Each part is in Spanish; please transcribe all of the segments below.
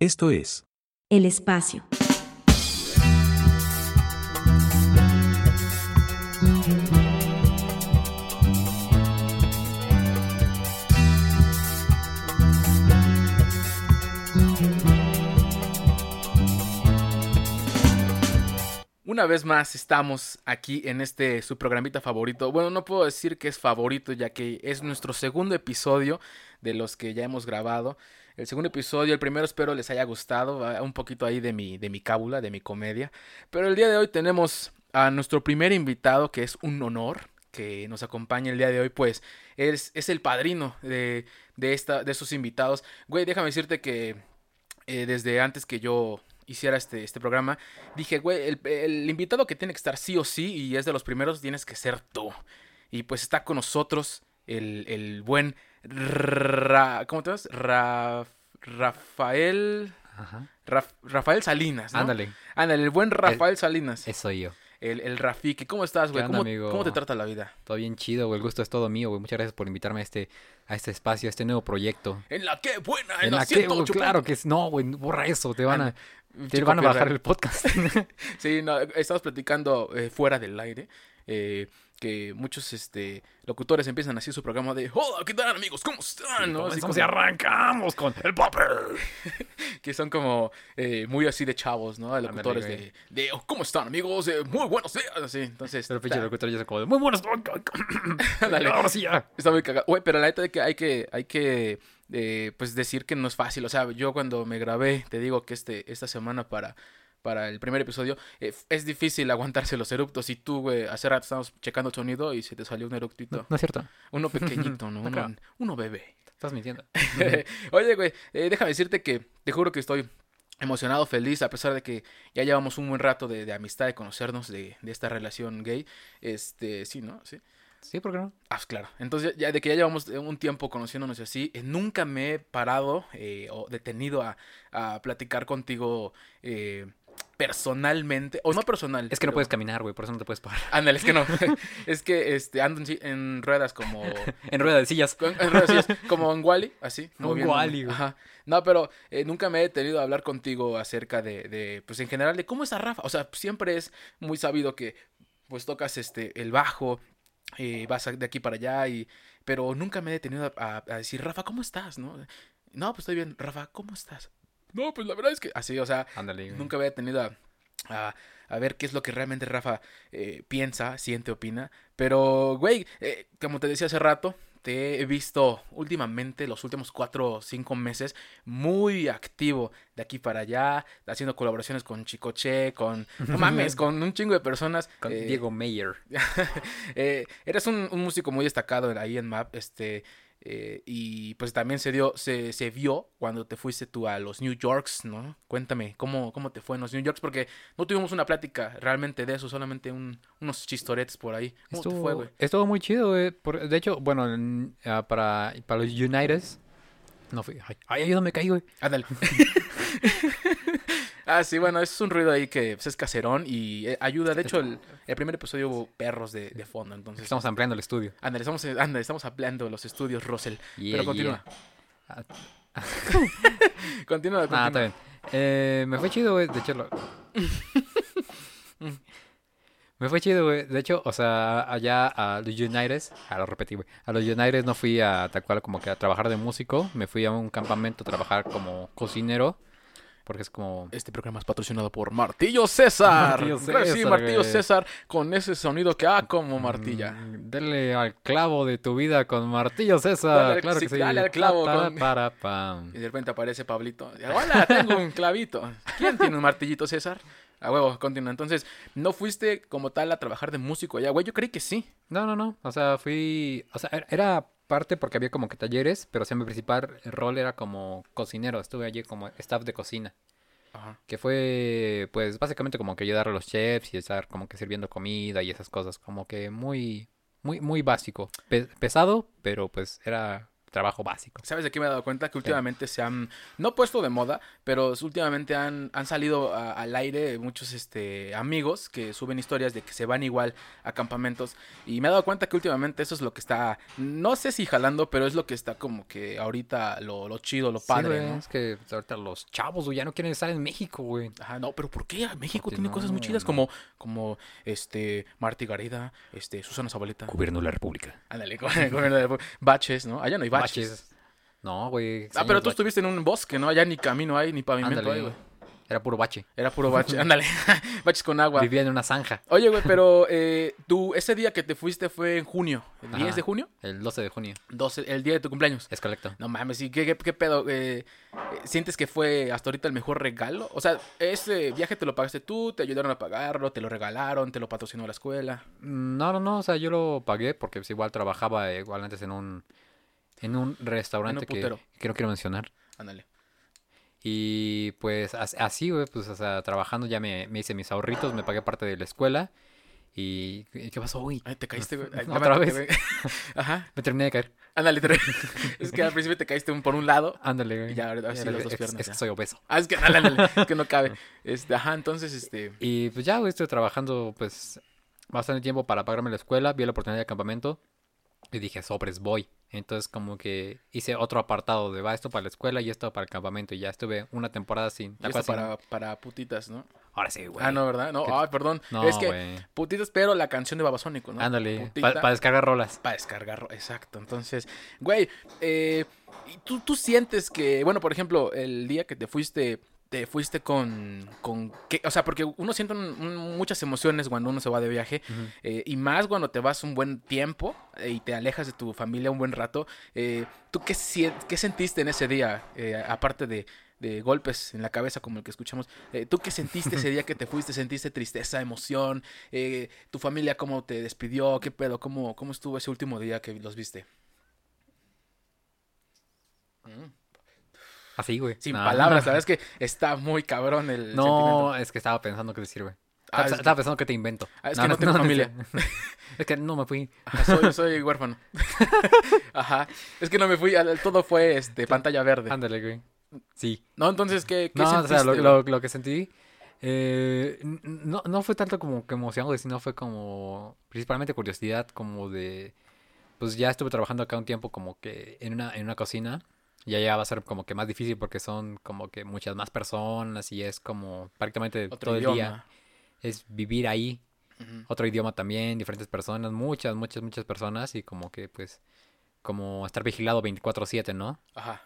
Esto es El espacio. Una vez más estamos aquí en este su programita favorito. Bueno, no puedo decir que es favorito ya que es nuestro segundo episodio de los que ya hemos grabado. El segundo episodio, el primero espero les haya gustado, un poquito ahí de mi de mi cábula, de mi comedia. Pero el día de hoy tenemos a nuestro primer invitado que es un honor que nos acompaña el día de hoy, pues es, es el padrino de, de, esta, de estos invitados. Güey, déjame decirte que eh, desde antes que yo hiciera este, este programa, dije, güey, el, el invitado que tiene que estar sí o sí, y es de los primeros, tienes que ser tú. Y pues está con nosotros el, el buen Ra- ¿cómo te llamas? Ra- Rafael Ajá. Rafael Salinas, ¿no? Ándale, Ándale, el buen Rafael Salinas. eso soy yo. El, el Rafiki. ¿Cómo estás, güey? ¿Qué onda, ¿Cómo? ¿Cómo te trata la vida? Todo bien chido, güey. El gusto es todo mío, güey. Muchas gracias por invitarme a este, a este espacio, a este nuevo proyecto. En la que buena, en, En la, la que, güey, 108 claro que es. No, güey, borra eso. Te van a, te van a bajar el podcast. Sí, no, estamos platicando eh, fuera del aire. eh, que muchos este, locutores empiezan así su programa de Hola, ¿qué tal amigos? ¿Cómo están? ¿no? Así como- arrancamos con el popper. que son como eh, muy así de chavos, ¿no? De locutores de, de "Oh, ¿Cómo están amigos? Eh, muy buenos días. Así, entonces Pero pinche locutor ya se acabó de. Muy. Ándale. Ahora sí ya. está muy cagado. Güey, pero la neta de que hay que, hay que eh, pues decir que no es fácil. O sea, yo cuando me grabé, te digo que este, esta semana para, para el primer episodio, eh, es difícil aguantarse los eructos. Y tú, güey, hace rato estábamos checando el sonido y se te salió un eructito. No, no es cierto. Uno pequeñito, ¿no? No Uno, uno bebé. Estás mintiendo. Oye, güey, eh, déjame decirte que te juro que estoy emocionado, feliz, a pesar de que ya llevamos un buen rato de, de amistad, de conocernos, de, de esta relación gay. Este, sí, ¿no? Sí. Sí, ¿por qué no? Ah, pues claro. Entonces, ya de que ya llevamos eh, un tiempo conociéndonos así, eh, nunca me he parado eh, o detenido a, a platicar contigo eh, personalmente, o no personal. Es que no pero- puedes caminar, güey. Por eso no te puedes parar. Ándale, es que no. es que este, ando en, ruedas como... En rueda de sillas. En ruedas, sí, es como en Wally, así. Moviéndome. Wall-E, güey. Ajá. No, pero eh, nunca me he tenido a hablar contigo acerca de, de, pues en general, de cómo está Rafa. O sea, siempre es muy sabido que, pues tocas este, el bajo, eh, vas a- de aquí para allá, y, pero nunca me he detenido a, a- a decir, Rafa, ¿cómo estás? No, no, pues estoy bien. Rafa, ¿cómo estás? No, pues la verdad es que así, o sea. Nunca había tenido a, a, a ver qué es lo que realmente Rafa eh, piensa, siente, opina. Pero, güey, eh, como te decía hace rato, te he visto últimamente, los últimos cuatro o cinco meses, muy activo de aquí para allá, haciendo colaboraciones con Chicoche, con, no mames, con un chingo de personas. Con eh, Diego Mayer. eh, eres un, un músico muy destacado ahí en MAP, este, eh, y pues también se dio, se, se vio cuando te fuiste tú a los New Yorks, ¿no? Cuéntame, ¿cómo, cómo te fue en los New Yorks? Porque no tuvimos una plática realmente de eso, solamente un- unos chistoretes por ahí. ¿Cómo te fue, güey? estuvo muy chido, güey. Por- De hecho, bueno, en- ah, para, para los United. No fui. Ay, ay, ayúdame, caí, güey. Ándale. ah, sí, bueno, es un ruido ahí que pues, es caserón y eh, ayuda. De hecho, el, el primer episodio hubo perros de, de fondo, entonces... Estamos ampliando el estudio. Ándale, estamos, ándale, estamos ampliando los estudios, Russell. Yeah, Pero continúa. yeah. Continúa, continúa. Ah, está bien. Eh, me fue chido, güey. De hecho, lo- me fue chido, güey. De hecho, o sea, allá a los United, a lo repetí, güey. A los United no fui a tal cual como que a trabajar de músico. Me fui a un campamento a trabajar como cocinero. Porque es como. Este programa es patrocinado por Martillo César. Martillo que sí, César, Martillo. César con ese sonido que ah como martilla. Mm, Dele al clavo de tu vida con martillo César. Dale claro sí, que sí. dale al clavo Pa, con- para, pam. Y de repente aparece Pablito. Hola, tengo un clavito. ¿Quién tiene un martillito, César? A huevo, continúa. Entonces, ¿no fuiste como tal a trabajar de músico allá? Güey, yo creí que sí. No, no, no. O sea, fui. O sea, er- era parte porque había como que talleres, pero o sea, mi principal rol era como cocinero. Estuve allí como staff de cocina. Ajá. Que fue, pues, básicamente como que ayudar a los chefs y estar como que sirviendo comida y esas cosas. Como que muy, muy, muy básico. Pe- pesado, pero pues era trabajo básico. ¿Sabes de qué me he dado cuenta? Que últimamente se han, no puesto de moda, pero últimamente han, han salido a- al aire muchos este, amigos que suben historias de que se van igual a campamentos. Y me he dado cuenta que últimamente eso es lo que está, no sé si jalando, pero es lo que está como que ahorita lo, lo chido, lo padre, ¿no? Es que ahorita los chavos, güey, ya no quieren estar en México, güey. Ajá, no, pero ¿por qué? México Porque tiene cosas muy chidas no. como, como este, Marty Gareda, este, Susana Zabaleta. Gobierno de la República. Ándale, con- con- baches, ¿no? Allá no hay baches. Baches. No, güey. Ah, pero tú estuviste en un bosque, ¿no? Allá ni camino hay, ni pavimento Ándale, hay, güey. Era puro bache. Era puro bache. Ándale, baches con agua. Vivía en una zanja. Oye, güey, pero eh, tú, ese día que te fuiste fue en junio. ¿El 10 Ajá. de junio? El 12 de junio. 12, el día de tu cumpleaños. Es correcto. No mames, ¿y qué, qué, qué pedo? Eh, eh, ¿Sientes que fue hasta ahorita el mejor regalo? O sea, ese viaje te lo pagaste tú, te ayudaron a pagarlo, te lo regalaron, te lo patrocinó la escuela. Mm, No, no, no. O sea, yo lo pagué porque pues, igual trabajaba eh, igual antes en un, en un restaurante que, que no quiero mencionar. Ándale. Y pues as- así, güey, pues, o sea, trabajando ya me, me hice mis ahorritos, me pagué parte de la escuela. ¿Y qué pasó, güey? Te caíste, güey. ¿Otra vez? Ajá. Me terminé de caer. Ándale, te- es que al principio te caíste un- por un lado. Ándale, güey. Y ya, ahora sí, las dos es- piernas, Es ya. que soy obeso. Ah, es que, ándale, ándale, es que no cabe. Este, ajá, entonces, este... Y pues ya, güey, estuve trabajando pues bastante tiempo para pagarme la escuela, vi la oportunidad de campamento y dije, sobres, voy. Entonces como que hice otro apartado de va esto para la escuela y esto para el campamento y ya estuve una temporada sin... y esto sin- para, para putitas, ¿no? Ahora sí, güey. Ah, no, ¿verdad? No, ¿Qué- ay, perdón. No, es que putitas, pero la canción de Babasónico, ¿no? Ándale, para descargar rolas. para descargar, exacto. Entonces, güey, eh, ¿y tú, tú sientes que, bueno, por ejemplo, el día que te fuiste, te fuiste con, con qué? O sea, porque uno siente un- un- muchas emociones cuando uno se va de viaje, eh, y más cuando te vas un buen tiempo eh, y te alejas de tu familia un buen rato. eh, ¿Tú qué, sien- qué sentiste en ese día, eh, aparte de, de golpes en la cabeza como el que escuchamos? eh, ¿Tú qué sentiste ese día que te fuiste? ¿Sentiste tristeza, emoción? Eh, ¿Tu familia cómo te despidió? ¿Qué pedo? ¿Cómo, cómo estuvo ese último día que los viste? Mm, Así, güey. Sin No. palabras, la verdad es que está muy cabrón el No, sentimiento. es que estaba pensando qué decir, güey. Ah, Estaba, es que- estaba pensando que te invento. Ah, es que no tengo familia. es que no me fui. Ajá, soy, soy huérfano. Ajá. Es que no me fui, todo fue este pantalla verde. Ándale, güey. Sí. No, entonces, ¿qué, qué No, o sea, lo, lo- lo que sentí eh, no, no fue tanto como que emoción, sino fue como principalmente curiosidad, como de, pues ya estuve trabajando acá un tiempo como que en una, en una cocina, y allá va a ser como que más difícil porque son como que muchas más personas y es como prácticamente Otro todo el día es vivir ahí, otro idioma también, diferentes personas, muchas, muchas, muchas personas y como que pues como estar vigilado 24/7, ¿no? Ajá.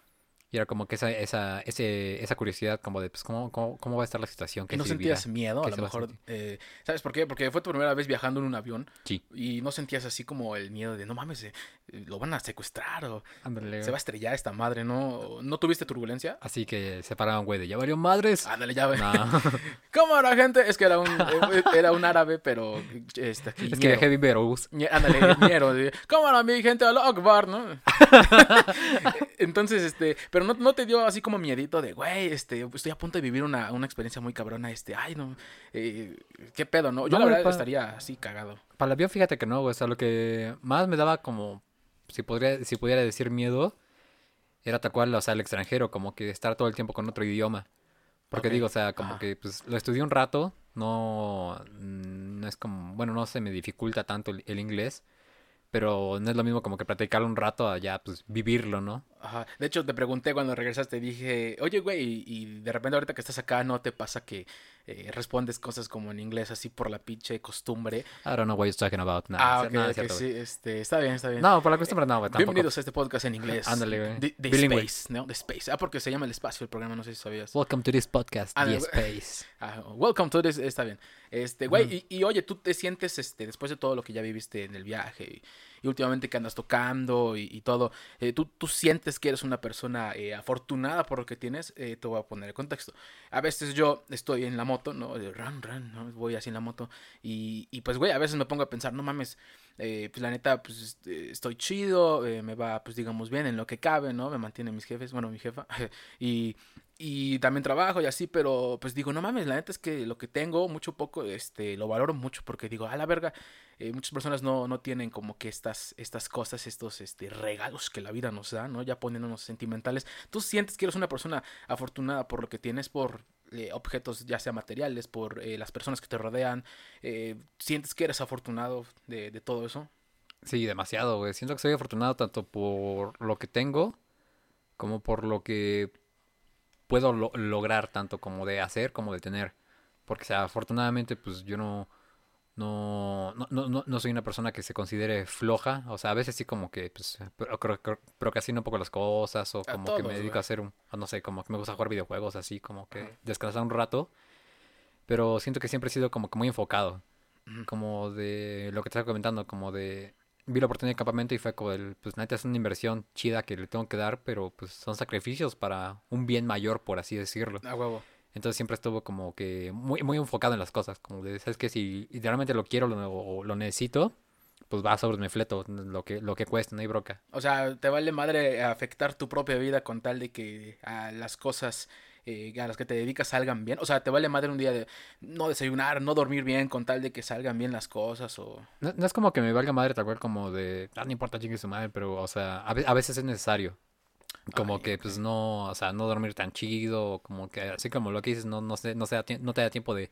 Y era como que esa, esa, ese, esa curiosidad como de, pues, ¿cómo, cómo, cómo va a estar la situación? ¿Y ¿Qué no sentías miedo? A ¿Qué lo a mejor. eh, ¿Sabes por qué? Porque fue tu primera vez viajando en un avión Sí. y no sentías así como el miedo de no mames, eh, lo van a secuestrar o Ándale. se va a estrellar esta madre, ¿no? ¿No tuviste turbulencia? Así que se paraban, güey, de ya valió madres. Ándale, ya ve. No. ¿Cómo era, gente? Es que era un, eh, era un árabe, pero. Este, aquí, es que ñero. Heavy Verus. Ñe- Ándale, ñero. ¿Cómo era mi gente? Al Akbar, ¿no? Entonces, este. Pero no, no te dio así como miedito de, güey, este, estoy a punto de vivir una, una experiencia muy cabrona, este, ay, no. eh, ¿Qué pedo, no? Yo No, la verdad estaría así cagado. Para el avión, fíjate que no, güey. O sea, lo que más me daba como, si, podría, si pudiera decir miedo, era tal cual, o sea, el extranjero, como que estar todo el tiempo con otro idioma. Porque digo, o sea, como ajá. que pues lo estudié un rato, no, mm, no es como, bueno, no se me dificulta tanto el, el inglés, pero no es lo mismo como que practicarlo un rato a ya, pues, vivirlo, ¿no? Ajá. De hecho, te pregunté cuando regresaste, dije, oye, güey, y, de repente ahorita que estás acá, ¿no te pasa que eh, respondes cosas como en inglés así por la pinche costumbre? I don't know what you're talking about. Nah, ah, es- ok, nada, es ok, cierto, sí, este, está bien, está bien. No, por la costumbre no, güey, tampoco. Bienvenidos a este podcast en inglés. Ándale, güey. De Bilingüe. Space, ¿no? De Space. Ah, porque se llama el espacio el programa, no sé si sabías. Welcome to this podcast, Ah, The Space. Ah, welcome to this, está bien. Este, güey, Ujú. y, y oye, tú te sientes, este, después de todo lo que ya viviste en el viaje y, y últimamente que andas tocando y, todo, eh, ¿tú, tú sientes que eres una persona eh, afortunada por lo que tienes, eh, te voy a poner el contexto. A veces yo estoy en la moto, ¿no? De run, run, ¿no? Voy así en la moto y, y pues, güey, a veces me pongo a pensar, no mames, pues la neta, pues este, estoy chido, me va, pues digamos, bien en lo que cabe, ¿no? Me mantienen mis jefes, bueno, mi jefa. y, y también trabajo y así, pero pues digo, no mames, la neta es que lo que tengo, mucho poco, este, lo valoro mucho porque digo, a la verga, eh, muchas personas no, no tienen como que estas, estas cosas, estos este, regalos que la vida nos da, ¿no? Ya poniéndonos sentimentales. Tú sientes que eres una persona afortunada por lo que tienes, por eh, objetos ya sea materiales, por eh, las personas que te rodean. ¿Sientes que eres afortunado de, de todo eso? Sí, demasiado, güey. Siento que soy afortunado tanto por lo que tengo como por lo que puedo lo- lograr, tanto como de hacer como de tener. Porque, o sea, afortunadamente, pues yo no, no, no, no, no- soy una persona que se considere floja. O sea, a veces sí como que, pues, pro- pro- pro- procrastino un poco las cosas o como que me dedico a hacer un, no sé, como que me gusta jugar videojuegos así, como que descansar un rato. Pero siento que siempre he sido como que muy enfocado. Como de lo que te estaba comentando, como de... Vi la oportunidad de campamento y fue como del, pues neta es una inversión chida que le tengo que dar, pero pues son sacrificios para un bien mayor, por así decirlo. A huevo. Entonces siempre estuvo como que muy, muy enfocado en las cosas, como de, sabes que si literalmente lo quiero lo, o lo necesito, pues va sobre mi fleto, lo que, lo que cueste, no hay broca. O sea, te vale madre afectar tu propia vida con tal de que a las cosas eh, a las que te dedicas salgan bien. O sea, te vale madre un día de no desayunar, no dormir bien con tal de que salgan bien las cosas o... No, no es como que me valga madre tal cual como de, ah, no importa chingue su madre, pero o sea, a, a veces es necesario. Como Ay, que pues no, o sea, no dormir tan chido, como que así como lo que dices, no, no, sé, no, se da no te da tiempo de,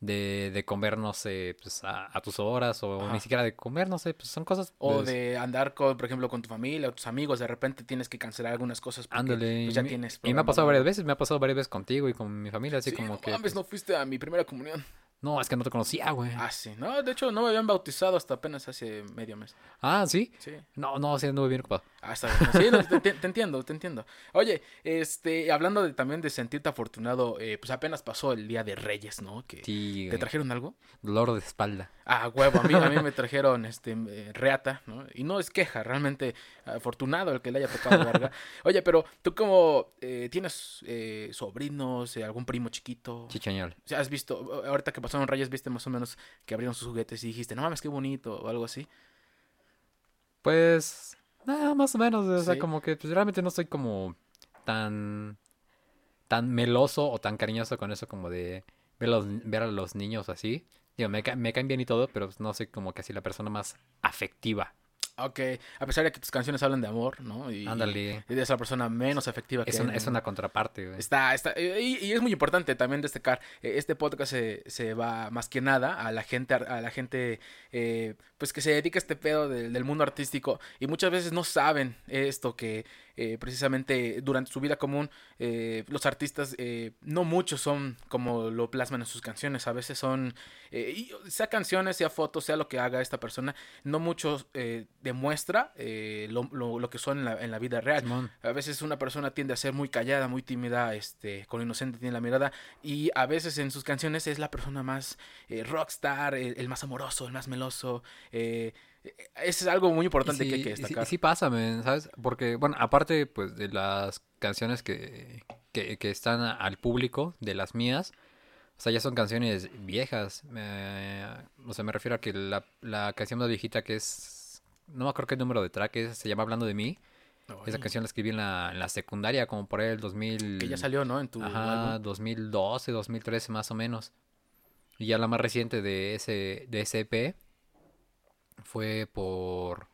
de, de comer, no sé, pues a, a tus horas, o Ajá. ni siquiera de comer, no sé, pues son cosas. O pues, de andar, con, por ejemplo, con tu familia o tus amigos, de repente tienes que cancelar algunas cosas porque Ándale, pues, ya tienes Y me ha programado pasado varias veces, me ha pasado varias veces contigo y con mi familia, así Sí, como no que. mames, pues, no fuiste a mi primera comunión. No, es que no te conocía, güey. Ah, sí. No, de hecho, no me habían bautizado hasta apenas hace medio mes. Ah, sí. Sí. No, no, sí, anduve bien ocupado. Ah, está bien. Sí, no, te, te- entiendo, te entiendo. Oye, este, hablando de, también de sentirte afortunado, eh, pues apenas pasó el Día de Reyes, ¿no? Que, Sí, ¿Te trajeron algo? Dolor de espalda. Ah, huevo, a mí, a mí me trajeron este eh, reata, ¿no? Y no es queja, realmente afortunado el que le haya tocado verga. Oye, pero tú como eh, tienes sobrinos, algún primo chiquito, Chichañal. has visto, ahorita que pasaron Reyes, viste más o menos que abrieron sus juguetes y dijiste, no mames, qué bonito, o algo así. Pues, nada, más o menos, o sea, Sí. como que pues, realmente no soy como tan, tan meloso o tan cariñoso con eso como de ver, los- ver a los niños así. Digo, me, me caen bien y todo, pero pues, no soy como que así la persona más afectiva. Ok, a pesar de que tus canciones hablan de amor, ¿no? Y, Ándale. y eres la persona menos afectiva que Es, hay un- en es una contraparte, güey. Está, está, y, y es muy importante también destacar, eh, este podcast se, se va más que nada a la gente, a la gente, eh, pues que se dedica a este pedo del, del mundo artístico y muchas veces no saben esto que eh, precisamente durante su vida común eh, los artistas, eh, no muchos son como lo plasman en sus canciones, a veces son, eh, y sea canciones, sea fotos, sea lo que haga esta persona, no mucho eh, demuestra eh, lo, lo- lo que son en la, en la vida real. Simón. A veces una persona tiende a ser muy callada, muy tímida, este, con inocente tiene la mirada. Y a veces en sus canciones es la persona más rockstar, el, el más amoroso, el más meloso. eh, eso es algo muy importante que hay sí, que sí- destacar. y sí pasa, men, ¿sabes? Porque, bueno, aparte, pues, de las canciones que, que, que están al público, de las mías, o sea, ya son canciones viejas. eh, o sea, me refiero a que la, la canción más viejita que es, no me acuerdo qué número de track es, se llama Hablando de mí. Esa canción la escribí en la, en la secundaria, como por ahí el 2000... Que ya salió, ¿no? En tu Ajá, álbum. 2012, 2013 más o menos. Y ya la más reciente de ese, de ese EP fue por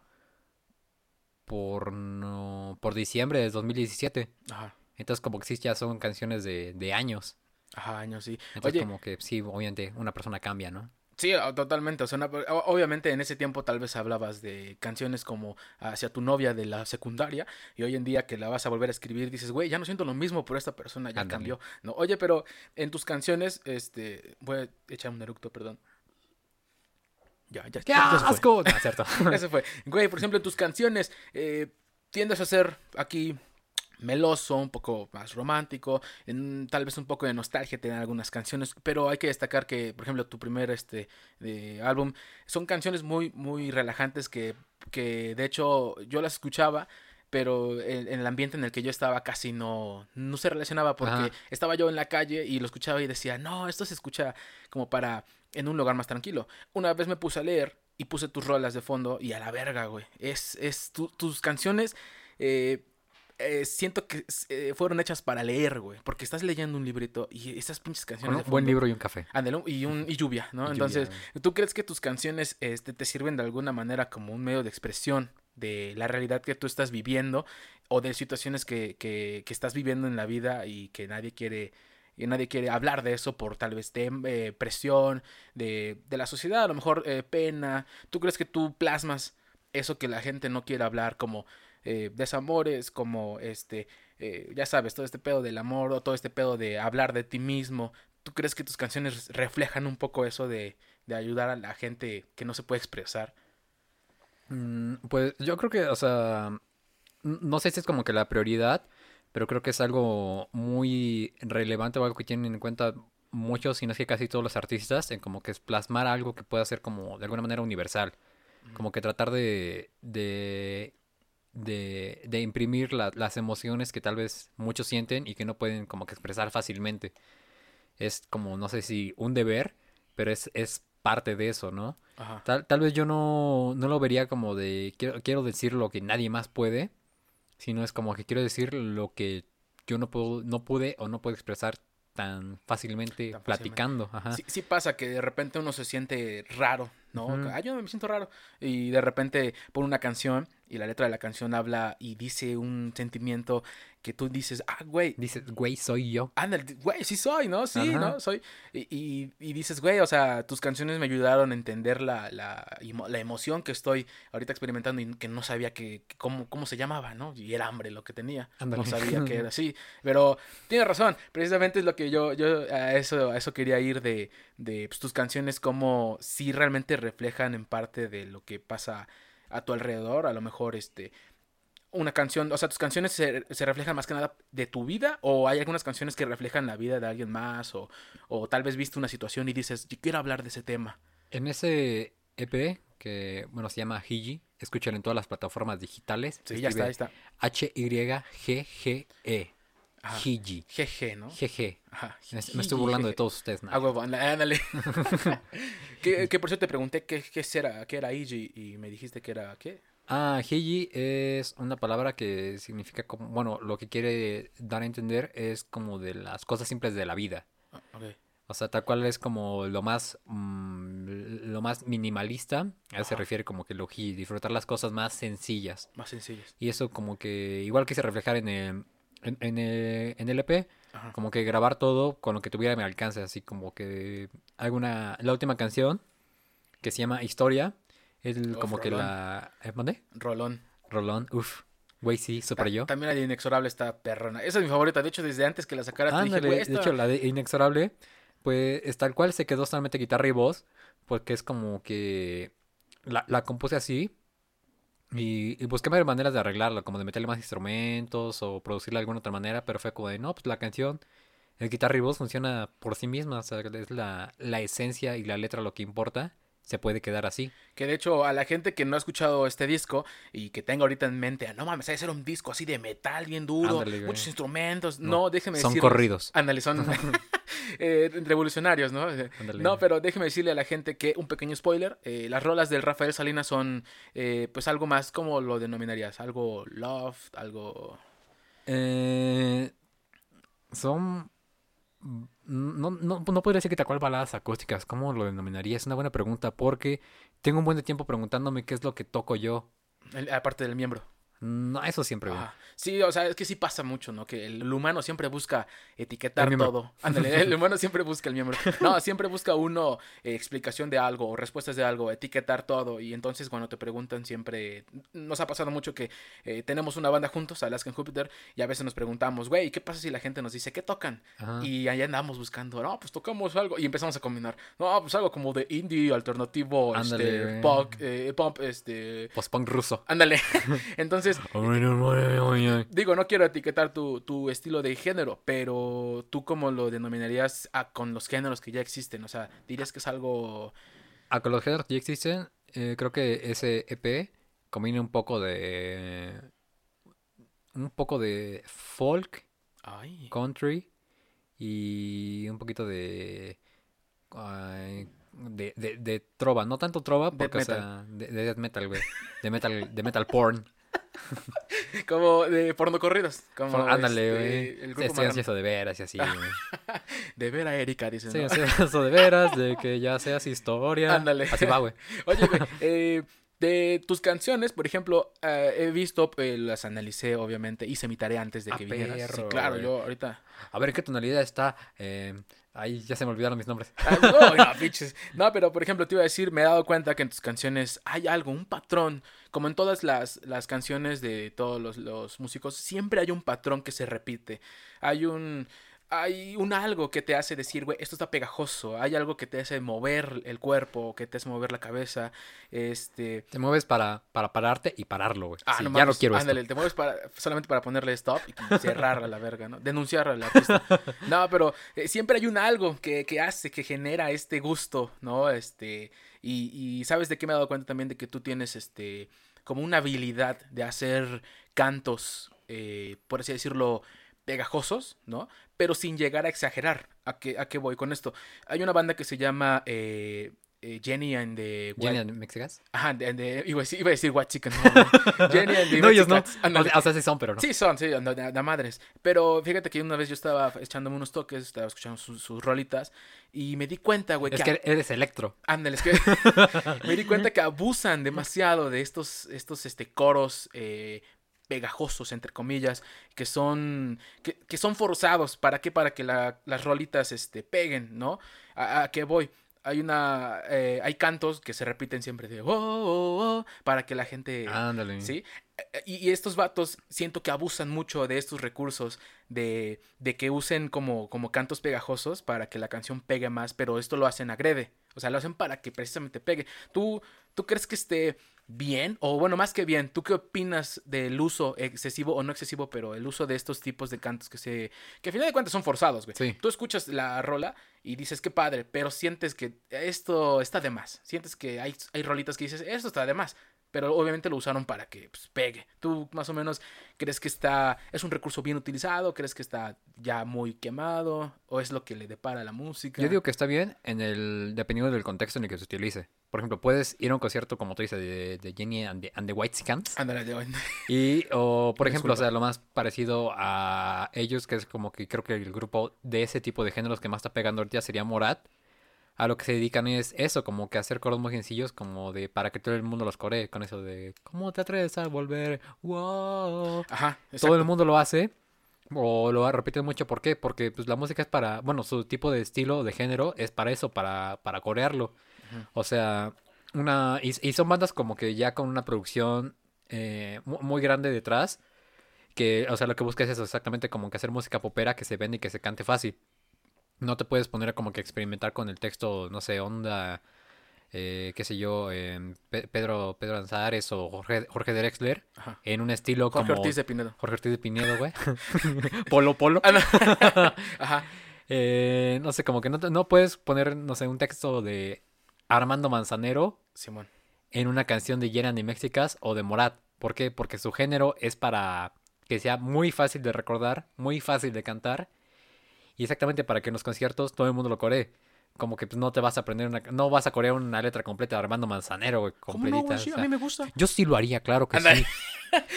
por no por diciembre de 2017. Ajá, Entonces como que sí ya son canciones de, de años. ajá, años, sí. Entonces Oye, como que sí, obviamente una persona cambia, ¿no? Sí, totalmente. O sea, una- obviamente en ese tiempo tal vez hablabas de canciones como hacia tu novia de la secundaria y hoy en día que la vas a volver a escribir dices, güey, ya no siento lo mismo, pero esta persona ya cambió. No, oye, pero en tus canciones, este, voy a echar un eructo, perdón. Ya, ya, ¡Qué ya se fue. asco! No, cierto. Ya se fue. Güey, por ejemplo, en tus canciones eh, tiendes a ser aquí meloso, un poco más romántico, en- tal vez un poco de nostalgia te dan algunas canciones, pero hay que destacar que, por ejemplo, tu primer este de álbum son canciones muy muy relajantes que que de hecho yo las escuchaba pero en, en el ambiente en el que yo estaba casi no, no se relacionaba porque Ajá. estaba yo en la calle y lo escuchaba y decía, no, esto se escucha como para en un lugar más tranquilo. Una vez me puse a leer y puse tus rolas de fondo y a la verga, güey. Es, es tu- tus canciones, eh, eh, siento que eh, fueron hechas para leer, güey. Porque estás leyendo un librito y esas pinches Con canciones. un de buen libro y un café. Ándale, y, un, y lluvia, ¿no? Y Entonces, lluvia. ¿tú crees que tus canciones este, te sirven de alguna manera como un medio de expresión de la realidad que tú estás viviendo o de situaciones que, que, que estás viviendo en la vida y que nadie quiere y nadie quiere hablar de eso por tal vez tem- eh, presión de, de la sociedad, a lo mejor eh, pena. ¿Tú crees que tú plasmas eso que la gente no quiere hablar como eh, desamores, como este, ya sabes, todo este pedo del amor o todo este pedo de hablar de ti mismo? ¿Tú crees que tus canciones reflejan un poco eso de, de ayudar a la gente que no se puede expresar? Mm, Pues yo creo que, o sea, no sé si es como que la prioridad, pero creo que es algo muy relevante o algo que tienen en cuenta muchos, si no es que casi todos los artistas, en como que es plasmar algo que pueda ser como de alguna manera universal. Como que tratar de, de, de, de imprimir la- las emociones que tal vez muchos sienten y que no pueden como que expresar fácilmente. Es como, no sé si un deber, pero es, es parte de eso, ¿no? Tal, tal vez yo no, no lo vería como de quiero, quiero decir lo que nadie más puede, sino es como que quiero decir lo que yo no puedo, no pude o no puedo expresar tan fácilmente Tan fácilmente. platicando. Ajá. Sí, sí pasa que de repente uno se siente raro, ¿no? Ah, yo me siento raro. Y de repente pone una canción y la letra de la canción habla y dice un sentimiento que tú dices, ah, güey, Dices, güey, soy yo. ándale, güey, sí soy, ¿no? Sí, Ajá. ¿no? Soy. Y, y- y dices, güey, o sea, tus canciones me ayudaron a entender la, la, la emoción que estoy ahorita experimentando y que no sabía que, que cómo, cómo se llamaba, ¿no? Y era hambre lo que tenía. Ándale. No sabía que era así. Pero tienes razón, precisamente es lo que yo, yo a eso, a eso quería ir de, de pues, tus canciones, como si realmente reflejan en parte de lo que pasa a tu alrededor, a lo mejor este una canción, o sea, tus canciones se, se reflejan más que nada de tu vida o hay algunas canciones que reflejan la vida de alguien más o, o tal vez viste una situación y dices, yo quiero hablar de ese tema. En ese EP, que bueno, se llama Hiji, escúchalo en todas las plataformas digitales. Sí, ya está, ahí escribe está. H-Y-G-G-E. Hiji. GG, ¿no? GG. Ajá. Me, me estoy burlando de todos ustedes. Ah, nada. huevo, ándale. que, que por eso te pregunté qué, qué será, qué era Iji y me dijiste que era qué. Ah, Heiji es una palabra que significa como, bueno, lo que quiere dar a entender es como de las cosas simples de la vida. Ah, ok. O sea, tal cual es como lo más, mm, lo más minimalista. A eso se refiere como que lo Heiji, disfrutar las cosas más sencillas. Más sencillos. Y eso como que igual quise reflejar en el, en, en el, en el EP, Ajá. como que grabar todo con lo que tuviera a mi alcance, así como que alguna, la última canción que se llama Historia, es el- Uf, como que la, ¿eh, ¿mandé? Rolón. Rolón, uff, güey, sí, super Ta- yo. También la de Inexorable está perrona. Esa es mi favorita. De hecho, desde antes que la sacaras, te dije, güey, de esta- hecho, la de Inexorable, pues es tal cual se quedó solamente guitarra y voz, porque es como que la, la compuse así y, y busqué varias maneras de arreglarla, como de meterle más instrumentos o producirla de alguna otra manera, pero fue como de, no, pues la canción, el guitarra y voz funciona por sí misma, o sea, es la, la esencia y la letra lo que importa, se puede quedar así. Que de hecho, a la gente que no ha escuchado este disco y que tenga ahorita en mente, "Ah, no mames, hay que ser un disco así de metal, bien duro, Ándale, muchos instrumentos. No, No, déjeme Son decirles- corridos. Son eh, revolucionarios, ¿no? Ándale. No, pero déjeme decirle a la gente que, un pequeño spoiler, eh, las rolas del Rafael Salinas son, eh, pues, algo más, como lo denominarías? Algo love, algo... Eh, son. No, no, no podría decir que tal cual baladas acústicas. ¿Cómo lo denominaría? Es una buena pregunta porque tengo un buen tiempo preguntándome qué es lo que toco yo. el- aparte del miembro. No, eso siempre, güey. Ajá. Sí, o sea, es que sí pasa mucho, ¿no? Que el humano siempre busca etiquetar todo. Ándale, el humano siempre busca el miembro. No, siempre busca uno eh, explicación de algo o respuestas de algo, etiquetar todo. Y entonces cuando te preguntan siempre, nos ha pasado mucho que eh, tenemos una banda juntos, Alaska en Júpiter, y a veces nos preguntamos, güey, ¿qué pasa si la gente nos dice, ¿qué tocan? Ajá. Y allá andamos buscando, no, pues tocamos algo. Y empezamos a combinar, no, pues algo como de indie, alternativo, Ándale, este, pop, eh, pop, este... Post-punk ruso. Ándale. entonces, Digo, no quiero etiquetar tu, tu estilo de género, pero tú cómo lo denominarías a- con los géneros que ya existen. O sea, dirías que es algo. A con los géneros que ya existen, eh, creo que ese EP combina un poco de. Un poco de folk, Ay. country y un poquito de. de, de, de trova, no tanto trova, Death porque, o metal. sea, de, de death metal, güey. De metal, de metal porn. como de porno corridos. Como Ándale, este, güey. estoy ansioso de veras y así, güey. De ver a Erika, dicen. Sí, ¿no? estoy ansioso de veras, de que ya seas historia. Ándale. Así va, güey. Oye, güey, eh, de tus canciones, por ejemplo, eh, he visto, eh, las analicé, obviamente, hice mi tarea antes de Ah, que vinieras. Sí, claro, güey. yo ahorita. A ver, ¿en qué tonalidad está? Eh, ahí ya se me olvidaron mis nombres. No. No, pero por ejemplo, te iba a decir, me he dado cuenta que en tus canciones hay algo, un patrón. Como en todas las, las canciones de todos los, los músicos, siempre hay un patrón que se repite. Hay un. Hay un algo que te hace decir, güey, esto está pegajoso. Hay algo que te hace mover el cuerpo, que te hace mover la cabeza. Este. Te mueves para, para pararte y pararlo, güey. Ah, Sí, no ya no mames, quiero ándale, esto. te mueves para, solamente para ponerle stop y cerrar a la verga, ¿no? Denunciar al artista. No, pero eh, siempre hay un algo que, que hace, que genera este gusto, ¿no? Este, y, y sabes de qué me he dado cuenta también de que tú tienes este, como una habilidad de hacer cantos, eh, por así decirlo, pegajosos, ¿no? Pero sin llegar a exagerar. ¿A qué, a qué voy con esto? Hay una banda que se llama eh, eh, Jenny and the ¿Jenny and Mexicas? Ajá, de- de- iba, a decir, iba a decir White Chicken. No. Jenny and the No, ellos no. O sea, sí son, pero no. Sí, son, sí, de madres. Pero fíjate que una vez yo estaba echándome unos toques, estaba escuchando sus, sus rolitas y me di cuenta, güey, es que... que eres electro. Ándale, es que me di cuenta que abusan demasiado de estos, estos este, coros eh, pegajosos, entre comillas, que son, que, que son forzados. ¿Para qué? Para que la- las rolitas este, peguen, ¿no? ¿A, a qué voy? Hay una, eh, hay cantos que se repiten siempre de, oh, oh, oh", para que la gente... Ándale. ¿Sí? Eh, Y, y estos vatos siento que abusan mucho de estos recursos, de, de que usen como, como cantos pegajosos para que la canción pegue más, pero esto lo hacen agrede. O sea, lo hacen para que precisamente pegue. ¿Tú, ¿Tú crees que esté bien? O bueno, más que bien, ¿tú qué opinas del uso excesivo o no excesivo, pero el uso de estos tipos de cantos que se... que a final de cuentas son forzados, güey? Sí. Tú escuchas la rola y dices, qué padre, pero sientes que esto está de más. Sientes que hay, hay rolitas que dices, esto está de más. Pero obviamente lo usaron para que pues, pegue. ¿Tú más o menos crees que está es un recurso bien utilizado? ¿Crees que está ya muy quemado? ¿O es lo que le depara a la música? Yo digo que está bien en el dependiendo del contexto en el que se utilice. Por ejemplo, puedes ir a un concierto, como tú dices, de, de Jenny and the, and the White Scans. Ándale, Y, o, por ejemplo, o sea, lo más parecido a ellos, que es como que creo que el grupo de ese tipo de géneros que más está pegando ahorita sería Morat. A lo que se dedican es eso, como que hacer coros muy sencillos, como de para que todo el mundo los coree, con eso de ¿Cómo te atreves a volver? ¡Wow! Ajá, Todo el mundo lo hace, o lo repiten mucho, ¿por qué? Porque pues la música es para, bueno, su tipo de estilo, de género, es para eso, para, para corearlo. O sea, una, y, y son bandas como que ya con una producción eh, mu- muy grande detrás, que, o sea, lo que busca es eso, exactamente como que hacer música popera que se vende y que se cante fácil. No te puedes poner como que experimentar con el texto, no sé, onda, eh, qué sé yo, em, Pe- Pedro, Pedro Anzares o Jorge, Jorge Drexler, Ajá. en un estilo Jorge como... Ortiz de Pinedo. Jorge Ortiz de Pinedo, güey. polo, polo. Ah, no. Ajá. Eh, no sé, como que no, no puedes poner, no sé, un texto de Armando Manzanero Simón. en una canción de Yeran Mexicas o de Morat. ¿Por qué? Porque su género es para que sea muy fácil de recordar, muy fácil de cantar y exactamente para que en los conciertos todo el mundo lo coree. Como que pues, no te vas a aprender una, no vas a corear una letra completa de Armando Manzanero, güey, ¿Cómo no, güey? Sí, o a mí me gusta. yo sí lo haría, claro que sí.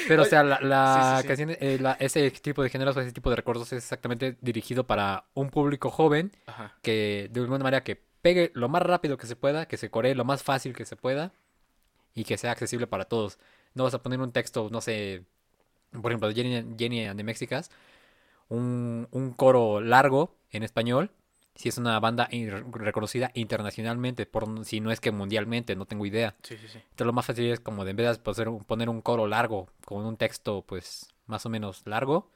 Pero, o sea, la, la Sí, sí, sí. canción, eh, la- ese tipo de géneros, ese tipo de recuerdos es exactamente dirigido para un público joven Ajá. que de alguna manera que pegue lo más rápido que se pueda, que se coree lo más fácil que se pueda y que sea accesible para todos. No vas a poner un texto, no sé, por ejemplo, de Jenny, Jenny and the Mexicas, un, un coro largo en español, si es una banda in- reconocida internacionalmente, por, si no es que mundialmente, no tengo idea. Sí, sí, sí. Entonces lo más fácil es como de en vez de poner un coro largo con un texto pues más o menos largo,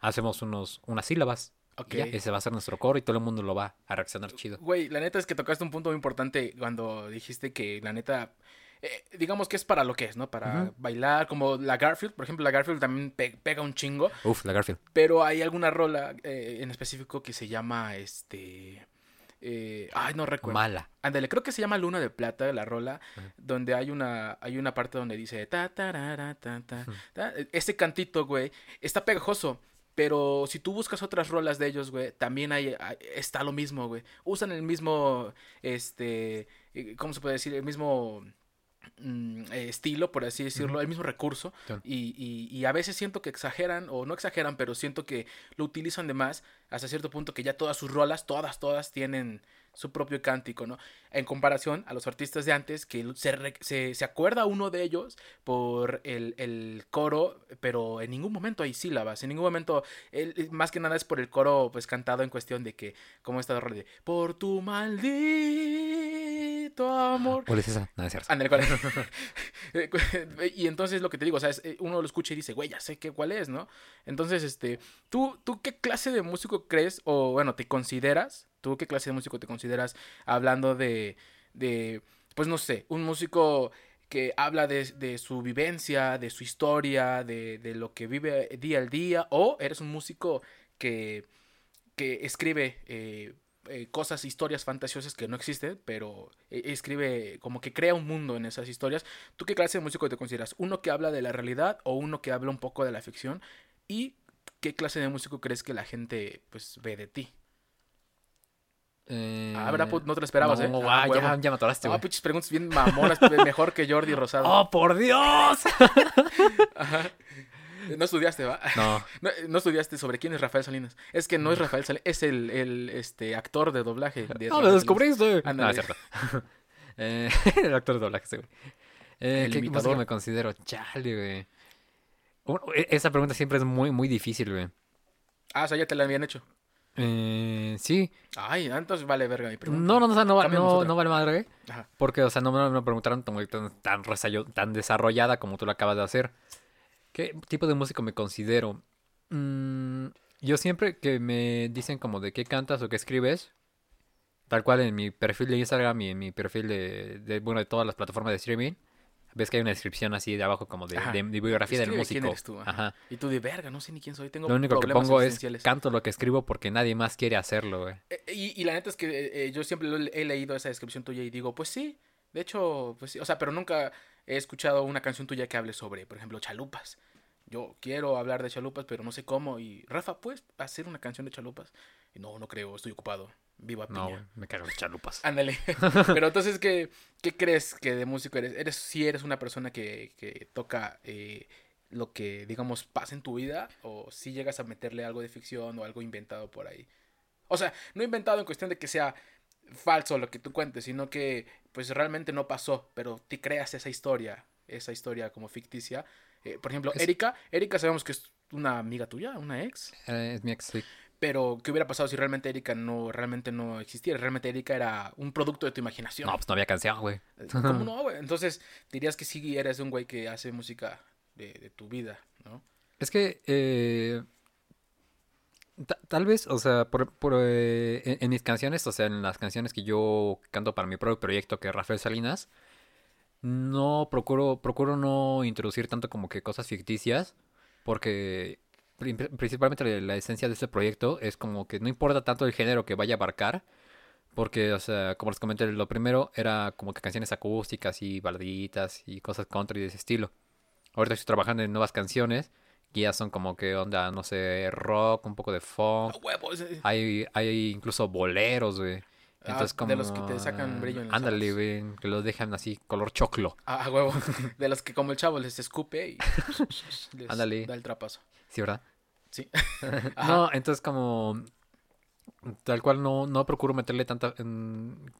hacemos unos unas sílabas. Ya, ese va a ser nuestro coro y todo el mundo lo va a reaccionar chido. Güey, la neta es que tocaste un punto muy importante cuando dijiste que la neta, eh, digamos que es para lo que es, ¿no? Para bailar, como la Garfield, por ejemplo, la Garfield también pe- pega un chingo, Uf, la Garfield. pero hay alguna rola eh, en específico que se llama, este, eh, ay, no recuerdo. Mala. Ándale, creo que se llama Luna de Plata, la rola, donde hay una, hay una parte donde dice ta, ta, ta, ta. Ese cantito, güey, está pegajoso. Pero si tú buscas otras rolas de ellos, güey, también hay, hay- está lo mismo, güey. Usan el mismo, este, eh, ¿cómo se puede decir? El mismo mm, estilo, por así decirlo, el mismo recurso. Y, y- y a veces siento que exageran, o no exageran, pero siento que lo utilizan de más hasta cierto punto que ya todas sus rolas, todas, todas tienen su propio cántico, ¿no? En comparación a los artistas de antes, que se, se, se acuerda uno de ellos por el, el coro, pero en ningún momento hay sílabas, en ningún momento, el- más que nada es por el coro, pues cantado en cuestión de que, como esta rola de, por tu maldito amor. ¿Cuál es esa? No, es cierto. Ándale, ¿cuál es? y entonces lo que te digo, o sea, es, eh, uno lo escucha y dice, güey, ya sé qué, cuál es, ¿no? Entonces, este, ¿tú, ¿tú qué clase de músico crees o, bueno, te consideras? ¿Tú qué clase de músico te consideras hablando de, de pues no sé, un músico que habla de, de su vivencia, de su historia, de, de lo que vive día al día? ¿O eres un músico que, que escribe... eh, eh, cosas, historias fantasiosas que no existen, pero eh, escribe como que crea un mundo en esas historias. ¿Tú qué clase de músico te consideras? ¿Uno que habla de la realidad o uno que habla un poco de la ficción? ¿Y qué clase de músico crees que la gente pues ve de ti? Eh, Ah, ¿verdad? Pues, no te lo esperabas, no, ¿eh? Ah, ya, ya me atoraste, Ah, güey. pinches preguntas bien mamonas, mejor que Jordi Rosado. ¡Oh, por Dios! Ajá. No estudiaste, ¿va? No, No, no estudiaste sobre quién es Rafael Salinas. Es que no es Rafael Salinas, es el, el este, actor de doblaje. De no, lo descubriste. No, Ándale. es cierto. eh, el actor de doblaje, sí, güey. Eh, El ¿Qué imitador. me considero? Chale, güey. E- Esa pregunta siempre es muy, muy difícil, güey. Ah, o sea, ya te la habían hecho. Eh, sí. Ay, entonces vale verga mi pregunta. No, no, no, o sea, no, no, vale madre. Ajá. Porque, o sea, no me preguntaron tan, tan, tan, desarrollada como tú lo acabas de hacer. ¿Qué tipo de músico me considero? Mm, yo siempre que me dicen como de qué cantas o qué escribes, tal cual en mi perfil de Instagram y en mi perfil de, de, bueno, de todas las plataformas de streaming, ves que hay una descripción así de abajo como de, de, de biografía del Escribe quién músico. eres tú, ajá. Ajá. Y tú de verga, no sé ni quién soy, tengo Lo único que pongo es canto lo que escribo porque nadie más quiere hacerlo, güey. Eh, Y, y la neta es que eh, eh, yo siempre he leído esa descripción tuya y digo, pues sí, de hecho, pues sí, o sea, pero nunca he escuchado una canción tuya que hable sobre, por ejemplo, chalupas. Yo quiero hablar de chalupas, pero no sé cómo. Y Rafa, ¿puedes hacer una canción de chalupas? Y no, no creo, estoy ocupado. Viva No, piña. güey, me cago en chalupas. Ándale. Pero entonces, ¿qué, ¿qué crees que de músico eres? ¿Eres si eres una persona que, que toca eh, lo que, digamos, pasa en tu vida? ¿O si llegas a meterle algo de ficción o algo inventado por ahí? O sea, no inventado en cuestión de que sea falso lo que tú cuentes, sino que pues realmente no pasó, pero te creas esa historia, esa historia como ficticia. Eh, por ejemplo, Es- Erika, Erika sabemos que es una amiga tuya, una ex. Eh, es mi ex, sí. Pero, ¿qué hubiera pasado si realmente Erika no, realmente no existiera? Realmente Erika era un producto de tu imaginación. No, pues no había canción, güey. ¿Cómo no, güey? Entonces, dirías que sí eres un güey que hace música de, de tu vida, ¿no? Es que eh, ta- tal vez, o sea, por, por, eh, en, en mis canciones, o sea, en las canciones que yo canto para mi propio proyecto, que es Rafael Salinas, no procuro, procuro no introducir tanto como que cosas ficticias, porque principalmente la, esencia de este proyecto es como que no importa tanto el género que vaya a abarcar, porque, o sea, como les comenté, lo primero era como que canciones acústicas y baladitas y cosas country de ese estilo. Ahorita estoy trabajando en nuevas canciones que ya son como que onda, no sé, rock, un poco de funk. Hay, hay incluso boleros, güey. Ah, como... de los que te sacan brillo en Ándale, güey, que los dejan así, color choclo. Ah, a huevo. De los que como el chavo les escupe y les Ándale. da el trapazo. ¿Sí, verdad? Sí. No, entonces como... Tal cual no, no procuro meterle tanta,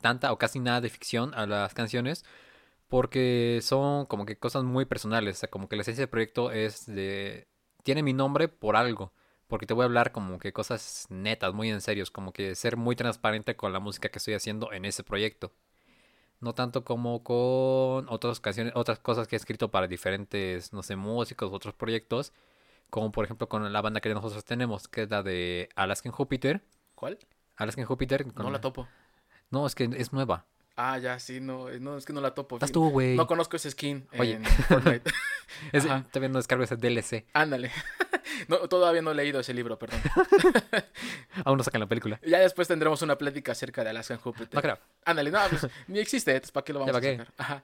tanta o casi nada de ficción a las canciones porque son como que cosas muy personales. O sea, como que la esencia del proyecto es de... Tiene mi nombre por algo. Porque te voy a hablar como que cosas netas, muy en serios. Como que ser muy transparente con la música que estoy haciendo en ese proyecto. No tanto como con otras canciones, otras cosas que he escrito para diferentes, no sé, músicos, otros proyectos. Como por ejemplo con la banda que nosotros tenemos, que es la de Alaskan Júpiter. ¿Cuál? Alaskan Júpiter. con- No la topo. No, es que es nueva. Ah, ya, sí, no, eh, no, es que no la topo. Estás tú, güey. No conozco ese skin Oye. en Fortnite. Es-. Todavía no descargo ese DLC. Ándale. No, todavía no he leído ese libro, perdón. Aún no sacan la película. Ya después tendremos una plática acerca de Alaskan Júpiter. No creo. Ándale, no, pues ni existe, entonces ¿para qué lo Ya, vamos a sacar? Ajá.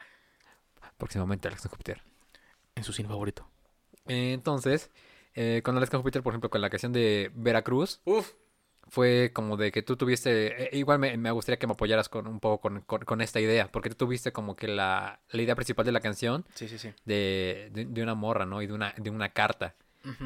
Próximamente Alaskan Júpiter. En su cine favorito. Entonces, eh, con Alaskan Júpiter, por ejemplo, con la canción de Veracruz. Uf, fue como de que tú tuviste, eh, igual me, me gustaría que me apoyaras con un poco con, con- con esta idea, porque tú tuviste como que la, la idea principal de la canción Sí, sí, sí. de, de, de una morra, ¿no? Y de una, de una carta,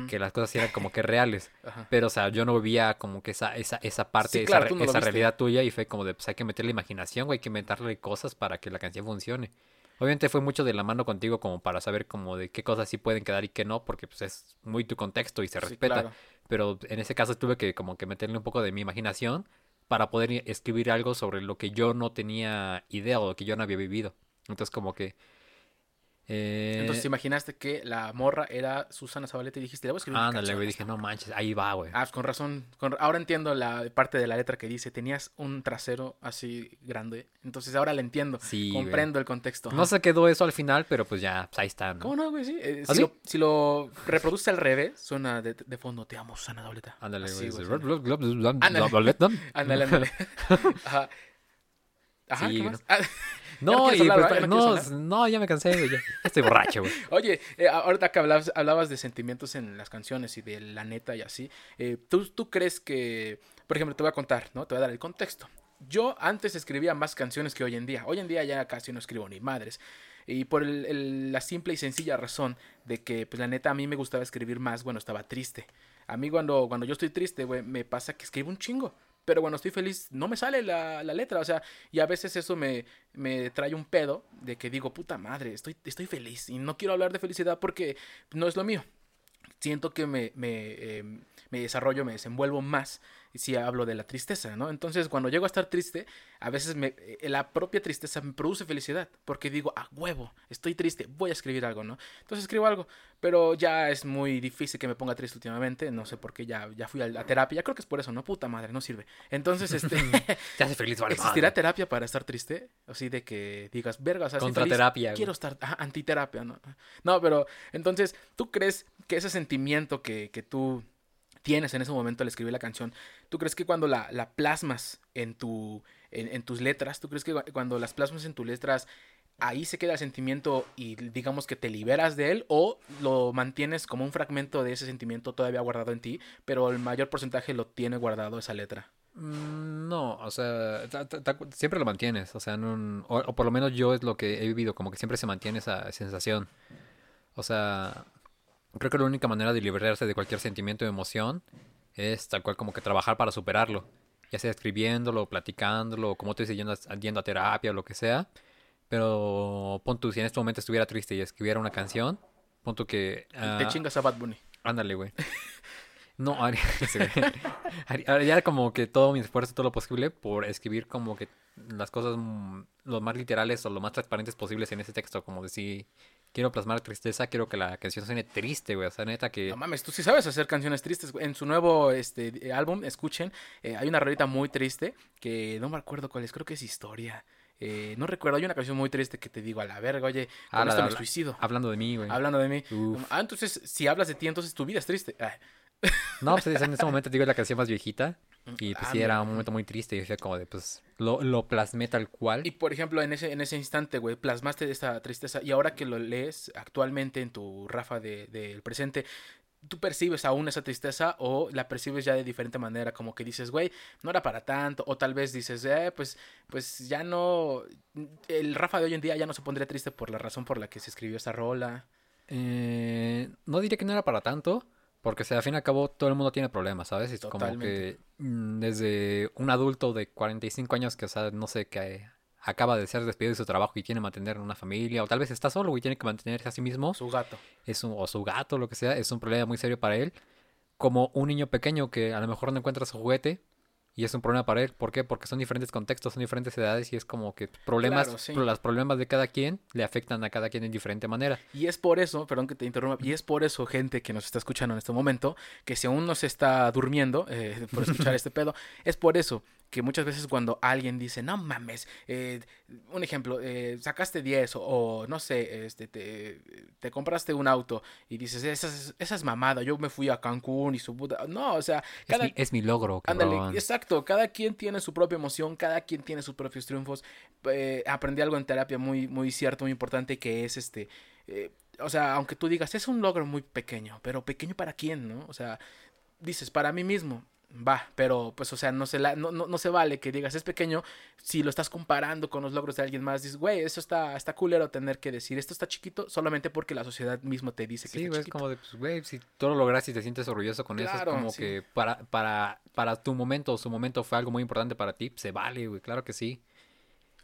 Que las cosas eran como que reales. Ajá. Pero, o sea, yo no veía como que esa, esa, esa parte, Sí, claro, esa, no realidad tuya y fue como de, pues hay que meterle imaginación, güey, hay que inventarle cosas para que la canción funcione. Obviamente fue mucho de la mano contigo como para saber como de qué cosas sí pueden quedar y qué no, porque pues es muy tu contexto y se Sí, respeta. claro. Pero en ese caso tuve que como que meterle un poco de mi imaginación para poder escribir algo sobre lo que yo no tenía idea o lo que yo no había vivido. Entonces como que... eh, Entonces imaginaste que la morra era Susana Zabaleta y dijiste, le voy a escribir ándale, güey, dije, no manches, ahí va, güey. Ah, pues con razón. Con- ahora entiendo la parte de la letra que dice, tenías un trasero así grande. Entonces ahora le entiendo. Sí, güey. Comprendo el contexto. No ajá. se quedó eso al final, pero pues ya, pues ahí está, ¿no? ¿Cómo no, güey? Sí. eh, ¿Ah, si, sí? lo, si lo reproduce al revés, suena de, de fondo, te amo, Susana Zabaleta. Ándale, Así, güey. Ándale. Ándale. Ajá. Ajá, Sí, ¿qué no. No, y hablar, pues. ¿Ya no ya me cansé, güey. Ya estoy borracho, güey. Oye, eh, ahorita que hablabas, hablabas de sentimientos en las canciones y de la neta y así, eh, ¿tú, ¿tú crees que, por ejemplo, te voy a contar, ¿no? Te voy a dar el contexto. Yo antes escribía más canciones que hoy en día. Hoy en día ya casi no escribo ni madres. Y por el- el- la simple y sencilla razón de que, pues la neta, a mí me gustaba escribir más cuando estaba triste. A mí cuando, cuando yo estoy triste, güey, me pasa que escribo un chingo. Pero cuando estoy feliz, no me sale la, la letra. O sea, y a veces eso me, me trae un pedo de que digo, puta madre, estoy, estoy feliz. Y no quiero hablar de felicidad porque no es lo mío. Siento que me, me, eh, me desarrollo, me desenvuelvo más si hablo de la tristeza, ¿no? Entonces, cuando llego a estar triste, a veces me, eh, la propia tristeza me produce felicidad, porque digo, a huevo, estoy triste, voy a escribir algo, ¿no? Entonces escribo algo, pero ya es muy difícil que me ponga triste últimamente, no sé por qué, ya, ya fui a la terapia, ya creo que es por eso, ¿no? Puta madre, no sirve. Entonces, este, Te hace feliz, vale, ¿existirá madre. terapia para estar triste? Así de que digas, verga, o sea, estoy feliz, Contraterapia, güey. quiero estar, ajá, antiterapia, ¿no? No, pero entonces, ¿tú crees que ese sentimiento que, que tú tienes en ese momento al escribir la canción, ¿tú crees que cuando la, la plasmas en, tu, en, tus letras, ¿tú crees que cu- cuando las plasmas en tus letras, ahí se queda el sentimiento y digamos que te liberas de él o lo mantienes como un fragmento de ese sentimiento todavía guardado en ti, pero el mayor porcentaje lo tiene guardado esa letra? Mm, No, o sea, siempre lo mantienes, o sea, en un- o por lo menos yo es lo que he vivido, como que siempre se mantiene esa sensación. O sea, creo que la única manera de liberarse de cualquier sentimiento o emoción es tal cual como que trabajar para superarlo, ya sea escribiéndolo, platicándolo, como tú dices, yendo a, yendo a terapia o lo que sea. Pero pon tú, si en este momento estuviera triste y escribiera una canción, pon tú que... te ah, chingas a Bad Bunny. Ándale, güey. No, haría. Haría- como que todo mi esfuerzo, todo lo posible por escribir como que las cosas mm, lo más literales o lo más transparentes posibles en ese texto. Como decir, quiero plasmar tristeza, quiero que la canción suene triste, güey. O sea, neta que... No mames, tú sí sabes hacer canciones tristes. güey. En su nuevo este, eh, álbum, escuchen, eh, hay una rolita muy triste que no me acuerdo cuál es, creo que es Historia. Eh, no recuerdo, hay una canción muy triste que te digo a la verga, oye, con Ah, la esto me habla- suicido. Hablando de mí, güey. Hablando de mí. Uf. Ah, entonces, si hablas de ti, entonces tu vida es triste. Ay, No, pues en ese momento te digo la canción más viejita. Y pues sí, era un momento muy triste. Y decía como de, pues, lo, lo plasmé tal cual. Y por ejemplo, en ese, en ese instante, güey, plasmaste esta tristeza y ahora que lo lees actualmente en tu Rafa del de, del presente, ¿tú percibes aún esa tristeza o la percibes ya de diferente manera? Como que dices, güey, no era para tanto, o tal vez dices, eh, pues, pues ya no, el Rafa de hoy en día ya no se pondría triste por la razón por la que se escribió esta rola. Eh, no diría que no era para tanto, porque o sea, al fin y al cabo todo el mundo tiene problemas, ¿sabes? Es como que mm, desde un adulto de 45 años que, o sea, no sé, que acaba de ser despedido de su trabajo y tiene que mantener una familia, o tal vez está solo y tiene que mantenerse a sí mismo, Su gato. es un, o su gato, lo que sea, es un problema muy serio para él. Como un niño pequeño que a lo mejor no encuentra su juguete y es un problema para él. ¿Por qué? Porque son diferentes contextos, son diferentes edades y es como que problemas, Claro, sí. los problemas de cada quien le afectan a cada quien en diferente manera. Y es por eso, perdón que te interrumpa, y es por eso, gente que nos está escuchando en este momento, que si aún no se está durmiendo eh, por escuchar este pedo, es por eso que muchas veces cuando alguien dice, no mames, eh, un ejemplo, eh, sacaste 10 o, o, no sé, este, te, te compraste un auto y dices, esa es, esa es mamada, yo me fui a Cancún y su puta... No, o sea, cada, Es, mi, es mi logro, cabrón. Ándale, exacto, cada quien tiene su propia emoción, cada quien tiene sus propios triunfos. Eh, aprendí algo en terapia muy, muy cierto, muy importante, que es este, eh, o sea, aunque tú digas, es un logro muy pequeño, pero pequeño para quién, ¿no? O sea, dices, para mí mismo, va, pero pues, o sea, no se, la, no, no, no se vale que digas es pequeño si lo estás comparando con los logros de alguien más. Dices, güey, eso está, está culero tener que decir esto está chiquito solamente porque la sociedad mismo te dice que Sí, está es chiquito. como de, pues, güey, si tú lo lograste y te sientes orgulloso con eso, es como sí. que para, para, para tu momento, su momento fue algo muy importante para ti, se vale, güey, claro que sí.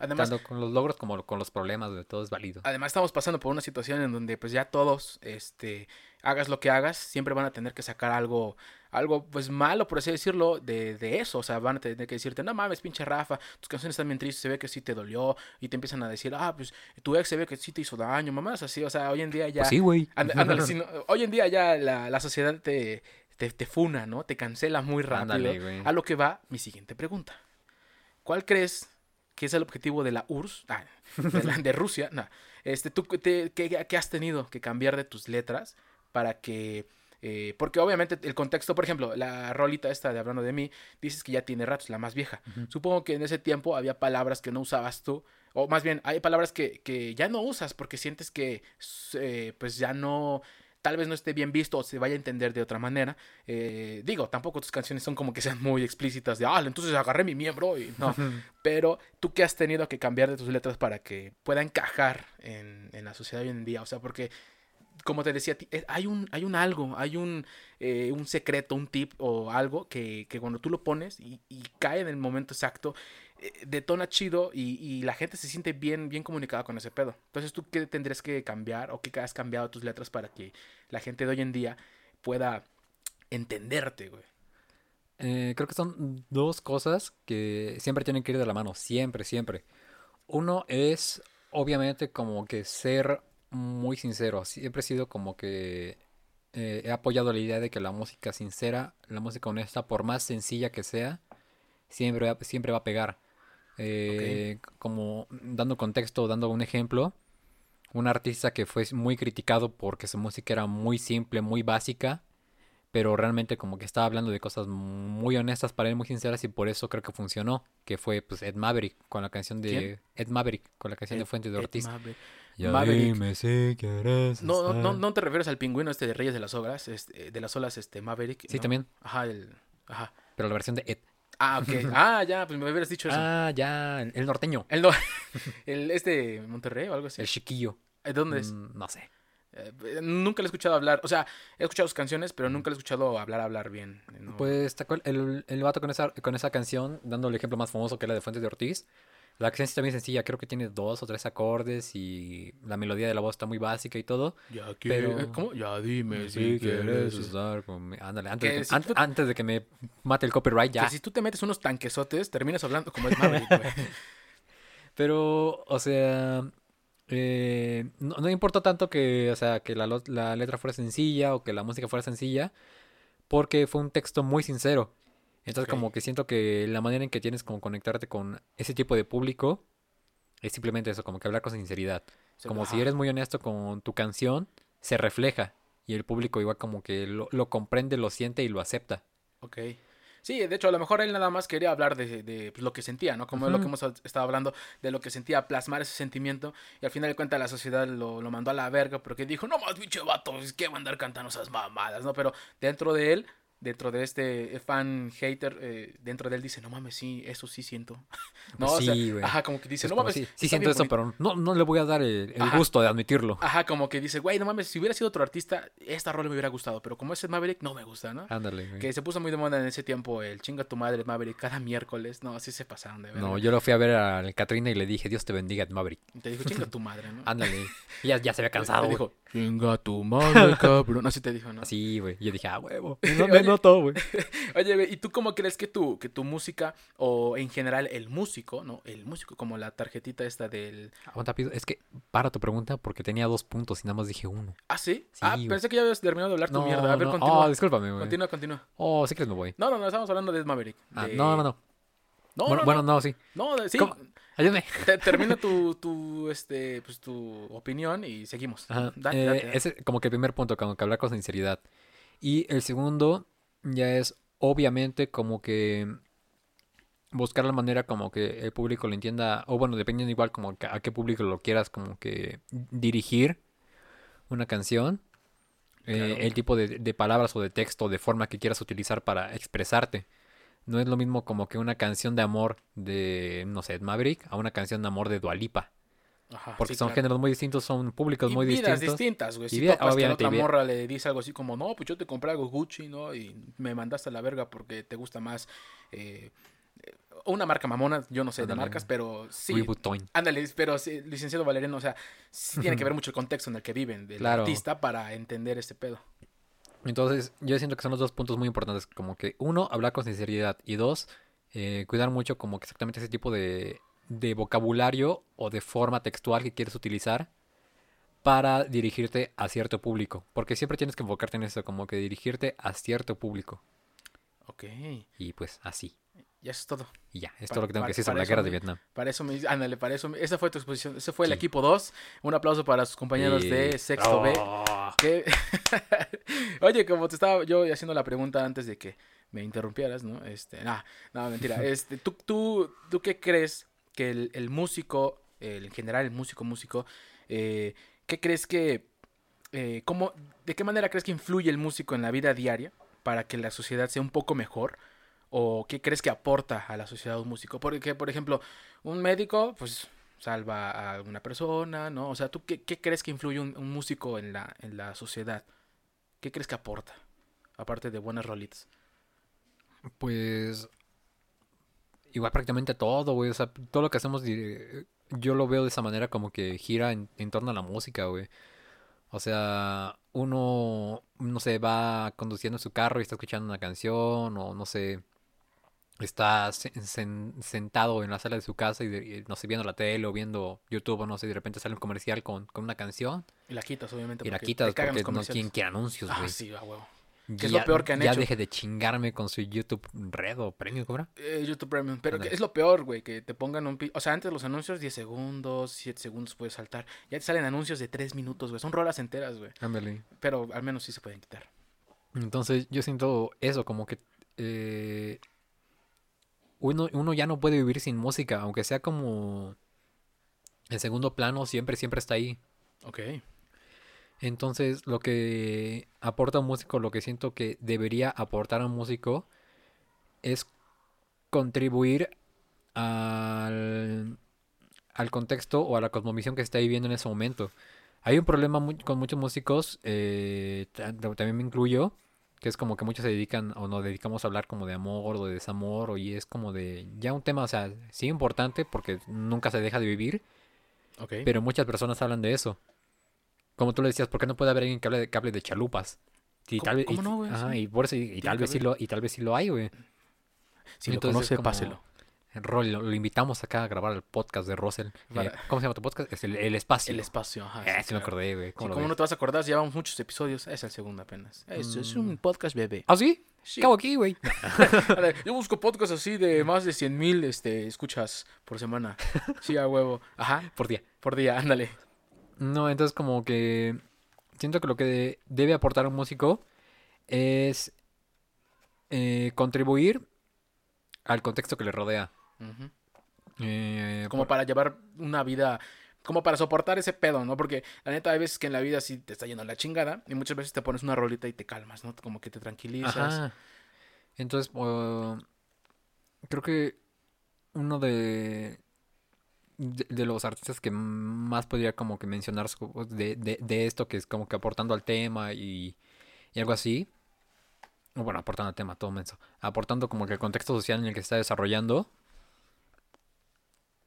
Además, Tanto con los logros como con los problemas, güey, todo es válido. además estamos pasando por una situación en donde pues ya todos, este, hagas lo que hagas, siempre van a tener que sacar algo, algo pues malo, por así decirlo, de, de eso. O sea, van a tener que decirte, no mames, pinche Rafa, tus canciones están bien tristes, se ve que sí te dolió. Y te empiezan a decir, ah, pues tu ex se ve que sí te hizo daño, mamás, así. O sea, hoy en día ya... Pues sí, güey. Hoy en día ya la, la sociedad te, te, te funa, ¿no? Te cancela muy rápido. Ándale. A lo que va mi siguiente pregunta. ¿Cuál crees que es el objetivo de la URSS? Ah, de, la- de Rusia. No. Este, ¿Tú qué has tenido que cambiar de tus letras para que... eh, porque obviamente el contexto, por ejemplo, la rolita esta de hablando de mí, dices que ya tiene ratos, la más vieja. Supongo que en ese tiempo había palabras que no usabas tú, o más bien hay palabras que, que ya no usas porque sientes que eh, pues ya no, tal vez no esté bien visto o se vaya a entender de otra manera. Eh, digo, tampoco tus canciones son como que sean muy explícitas de, ah, entonces agarré mi miembro y no. Pero tú qué has tenido que cambiar de tus letras para que pueda encajar en, en la sociedad hoy en día, o sea, porque como te decía, eh, hay un, hay un algo, hay un, eh, un secreto, un tip o algo que, que cuando tú lo pones y, cae en el momento exacto, eh, detona chido y, y la gente se siente bien, bien comunicada con ese pedo. Entonces, ¿tú qué tendrías que cambiar o qué has cambiado tus letras para que la gente de hoy en día pueda entenderte, güey? Eh, creo que son dos cosas que siempre tienen que ir de la mano, siempre, siempre. Uno es, obviamente, como que ser muy sincero. Siempre he sido como que eh, he apoyado la idea de que la música sincera, la música honesta, por más sencilla que sea, siempre, va- siempre va a pegar. Eh, Como dando contexto, dando un ejemplo, un artista que fue muy criticado porque su música era muy simple, muy básica, pero realmente como que estaba hablando de cosas muy honestas para él, muy sinceras y por eso creo que funcionó, que fue pues Ed Maverick con la canción de ¿Quién? Ed Maverick con la canción de Ed- Fuentes de Ed Ortiz. Maverick. Ya Maverick. dime si quieres No, no, no, no te refieres al pingüino este de Reyes de las Obras, este, de las olas, este, Maverick. Sí, ¿no? también, Ajá, el... Ajá. pero la versión de Ed. Ah, ok. Ah, ya, pues me hubieras dicho eso. Ah, ya, el norteño, El, no, el este Monterrey o algo así. el chiquillo. ¿Eh, ¿Dónde es? Mm, no sé. Eh, nunca le he escuchado hablar. O sea, he escuchado sus canciones, pero nunca le he escuchado hablar, hablar bien. No. Pues el, el vato con esa, con esa canción, dando el ejemplo más famoso que es la de Fuentes de Ortiz. La canción está bien sencilla, creo que tiene dos o tres acordes y la melodía de la voz está muy básica y todo. Ya que- pero- ¿Cómo? Ya dime Si si quieres. estar conmigo. Ándale, antes, Que de que, si an- tú- antes de que me mate el copyright, ya. Que si tú te metes unos tanquesotes, terminas hablando como el Maverick, güey. Pero, o sea, eh, no, no importa tanto que, o sea, que la letra fuera sencilla o que la música fuera sencilla, porque fue un texto muy sincero. Entonces, como que siento que la manera en que tienes como conectarte con ese tipo de público es simplemente eso, como que hablar con sinceridad. Como si eres muy honesto con tu canción, se refleja y el público igual como que lo, lo comprende, lo siente y lo acepta. Ok. Sí, de hecho, a lo mejor él nada más quería hablar de, de, pues, lo que sentía, ¿no? Como es lo que hemos estado hablando, de lo que sentía, plasmar ese sentimiento. Y al final de cuentas la sociedad lo, lo mandó a la verga porque dijo, no más, pinche vato, es que va a andar cantando esas mamadas, ¿no? Pero dentro de él, dentro de este fan hater, eh, dentro de él dice, no mames, sí, eso sí siento. no, o sea, sí, güey. ajá, como que dice, no mames, sí, sí siento eso, bonito". pero no, no le voy a dar el, gusto de admitirlo. Ajá, como que dice, güey, no mames, si hubiera sido otro artista, esta rola me hubiera gustado, pero como es el Maverick, no me gusta, ¿no? Ándale, güey. Que se puso muy de moda en ese tiempo el chinga tu madre Maverick cada miércoles. No, así se pasaron de verdad. No, yo lo fui a ver al Katrina y le dije, Dios te bendiga, Maverick. Te dijo chinga tu madre, ¿no? Ándale. Y ya, ya se había cansado, Te dijo, chinga tu madre, cabrón. Así te dijo, ¿no? Así, güey. Y yo dije, ah, huevo. No, noto, güey. Oye, güey, ¿y tú cómo crees que tu, que tu música, o en general el músico, ¿no? El músico, como la tarjetita esta del. Aguanta, pido. Es que para tu pregunta porque tenía dos puntos y nada más dije uno. Ah, sí. Sí, ah, güey. pensé que ya habías terminado de hablar tu No, mierda. A ver, no. continúa. Oh, discúlpame, güey. continúa, continúa. Oh, sí que me voy. No, no, no, estamos hablando de Maverick. Ah, de- no, no, no. No, bueno, no, bueno, no. sí. No, de- sí. ¿Cómo? Ayúdame. Te- termina tu, tu, este, pues, tu opinión y seguimos. Date, Eh, date, date. Ese es como que el primer punto, como que hablar con sinceridad. Y el segundo ya es obviamente como que buscar la manera como que el público lo entienda, o bueno, dependiendo igual como que a qué público lo quieras como que dirigir una canción. eh, el tipo de, de palabras o de texto, de forma que quieras utilizar para expresarte. No es lo mismo como que una canción de amor de, no sé, Maverick a una canción de amor de Dualipa. Ajá, Porque sí, son claro. géneros muy distintos, son públicos y muy vidas distintos. distintas, güey. Si vida- topas que obviamente, otra y vida- morra le dice algo así como, no, pues yo te compré algo Gucci, ¿no? Y me mandaste a la verga porque te gusta más eh, una marca mamona, yo no sé de marcas, pero sí. Ándale, pero sí, licenciado Valeriano, o sea, sí tiene que ver mucho el contexto en el que viven del Claro. artista para entender este pedo. Entonces, yo siento que son los dos puntos muy importantes, como que uno, hablar con sinceridad y dos, eh, cuidar mucho como que exactamente ese tipo de, de vocabulario o de forma textual que quieres utilizar para dirigirte a cierto público, porque siempre tienes que enfocarte en eso, como que dirigirte a cierto público Ok, y pues así. ya eso es todo. Y ya, es todo lo que tengo que decir sobre la guerra de Vietnam. Para eso me ándale, para eso, esa fue tu exposición, ese fue el Sí. equipo 2. Un aplauso para sus compañeros de Y- sexto B. Oh. que- Oye, como te estaba yo haciendo la pregunta antes de que me interrumpieras, ¿no? Este, nah, no, mentira. Este, ¿tú, tú, ¿Tú qué crees que el, músico, en general el músico, músico, eh, qué crees que, eh, cómo, de qué manera crees que influye el músico en la vida diaria para que la sociedad sea un poco mejor? ¿O qué crees que aporta a la sociedad un músico? Porque, por ejemplo, un médico, pues salva a alguna persona, ¿no? O sea, ¿tú qué, crees que influye un, un músico en la, en la sociedad? ¿Qué crees que aporta? Aparte de buenas rolitas. Pues igual prácticamente todo, güey. O sea, todo lo que hacemos, di- yo lo veo de esa manera como que gira en, en torno a la música, güey. O sea, uno, no sé, va conduciendo su carro y está escuchando una canción, o no sé, está se- sen- sentado en la sala de su casa y, y, no sé, viendo la tele o viendo YouTube, o no sé, y de repente sale un comercial con, con una canción Y la quitas, obviamente. y la quitas porque no quieren, quieren anuncios, Ah, güey. sí, a huevo. Que es lo Ya- peor que han ya hecho. deje de chingarme con su YouTube Red o Premium, ¿cómo era? Eh, YouTube Premium. Pero que es lo peor, güey, que te pongan un... O sea, antes los anuncios 10 segundos, 7 segundos puedes saltar. Ya te salen anuncios de 3 minutos, güey. Son rolas enteras, güey. Ándale. Pero al menos sí se pueden quitar. Entonces yo siento eso, como que eh, uno, uno ya no puede vivir sin música, aunque sea como en segundo plano, siempre, siempre está ahí. Ok. Entonces lo que aporta un músico, lo que siento que debería aportar a un músico es contribuir al, al contexto o a la cosmovisión que se está viviendo en ese momento. Hay un problema con muchos músicos, eh, ta- también me incluyo, que es como que muchos se dedican o nos dedicamos a hablar como de amor o de desamor, o y es como de ya un tema, o sea, sí importante porque nunca se deja de vivir, pero muchas personas hablan de eso. Como tú le decías, ¿por qué no puede haber alguien que hable de, que hable de chalupas? Y ¿Cómo- tal vez, cómo y- no, güey? ajá, y por eso, y, y Tiene tal vez sí lo, y tal vez sí lo hay, güey. si lo entonces, conoce, como- páselo. Rol, lo, lo invitamos acá a grabar el podcast de Russell. Eh, ¿Cómo se llama tu podcast? Es el, el espacio. El espacio, ajá. Eh, sí, me claro. acordé, güey. Sí, ¿Cómo lo no te vas a acordar, llevamos muchos episodios. Es el segundo apenas. Eso es Mm. un podcast bebé. ¿Ah, sí? Sí. ¿Qué hago aquí, güey? Yo busco podcasts así de más de 100 mil este, escuchas por semana. Sí, a huevo. Ajá, Por día. por día, ándale. No, entonces como que siento que lo que debe aportar un músico es eh, contribuir al contexto que le rodea. Eh, Como por- para llevar una vida, como para soportar ese pedo, ¿no? Porque la neta hay veces que en la vida sí te está yendo la chingada y muchas veces te pones una rolita y te calmas, ¿no? Como que te tranquilizas. Ajá. Entonces, uh, creo que uno de, de, los artistas que más podría como que mencionar de, de, de esto, que es como que aportando al tema y, y algo así. Bueno, aportando al tema, todo menso. Aportando como que el contexto social en el que se está desarrollando.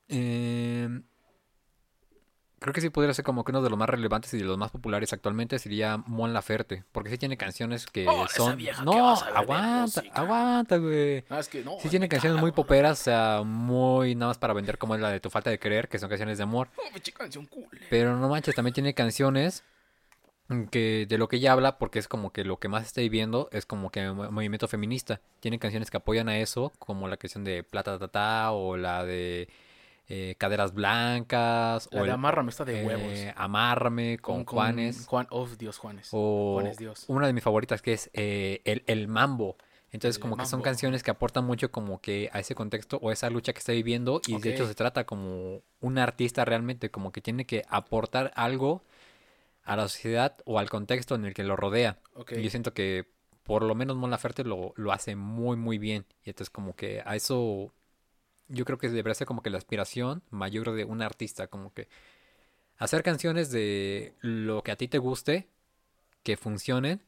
Eh, creo que sí podría ser como que uno de los más relevantes y de los más populares actualmente sería Mon Laferte. Porque sí tiene canciones que Oh, son. vieja, ¿qué no, aguanta, aguanta, güey. Ah, es que no. Sí tiene canciones caga, muy poperas, o sea, muy nada más para vender como es la de Tu falta de querer, que son canciones de amor. Oh, pinche canción cool. Pero no manches, también tiene canciones que de lo que ella habla, porque es como que lo que más está viviendo es como que mo- movimiento feminista. Tiene canciones que apoyan a eso, como la canción de Plata Tata o la de eh, Caderas Blancas La o de el, Amárrame está de eh, huevos. Amárrame con, Juanes. Juan, oh, Dios, Juanes. O Juan es Dios. una de mis favoritas que es eh, el, el Mambo. Entonces El como que son canciones que aportan mucho como que a ese contexto o esa lucha que está viviendo y de hecho se trata como un artista realmente como que tiene que aportar algo a la sociedad o al contexto en el que lo rodea. Y yo siento que por lo menos Mon Laferte lo, lo hace muy, muy bien. Y entonces como que a eso yo creo que debería ser como que la aspiración mayor de un artista, como que hacer canciones de lo que a ti te guste, que funcionen,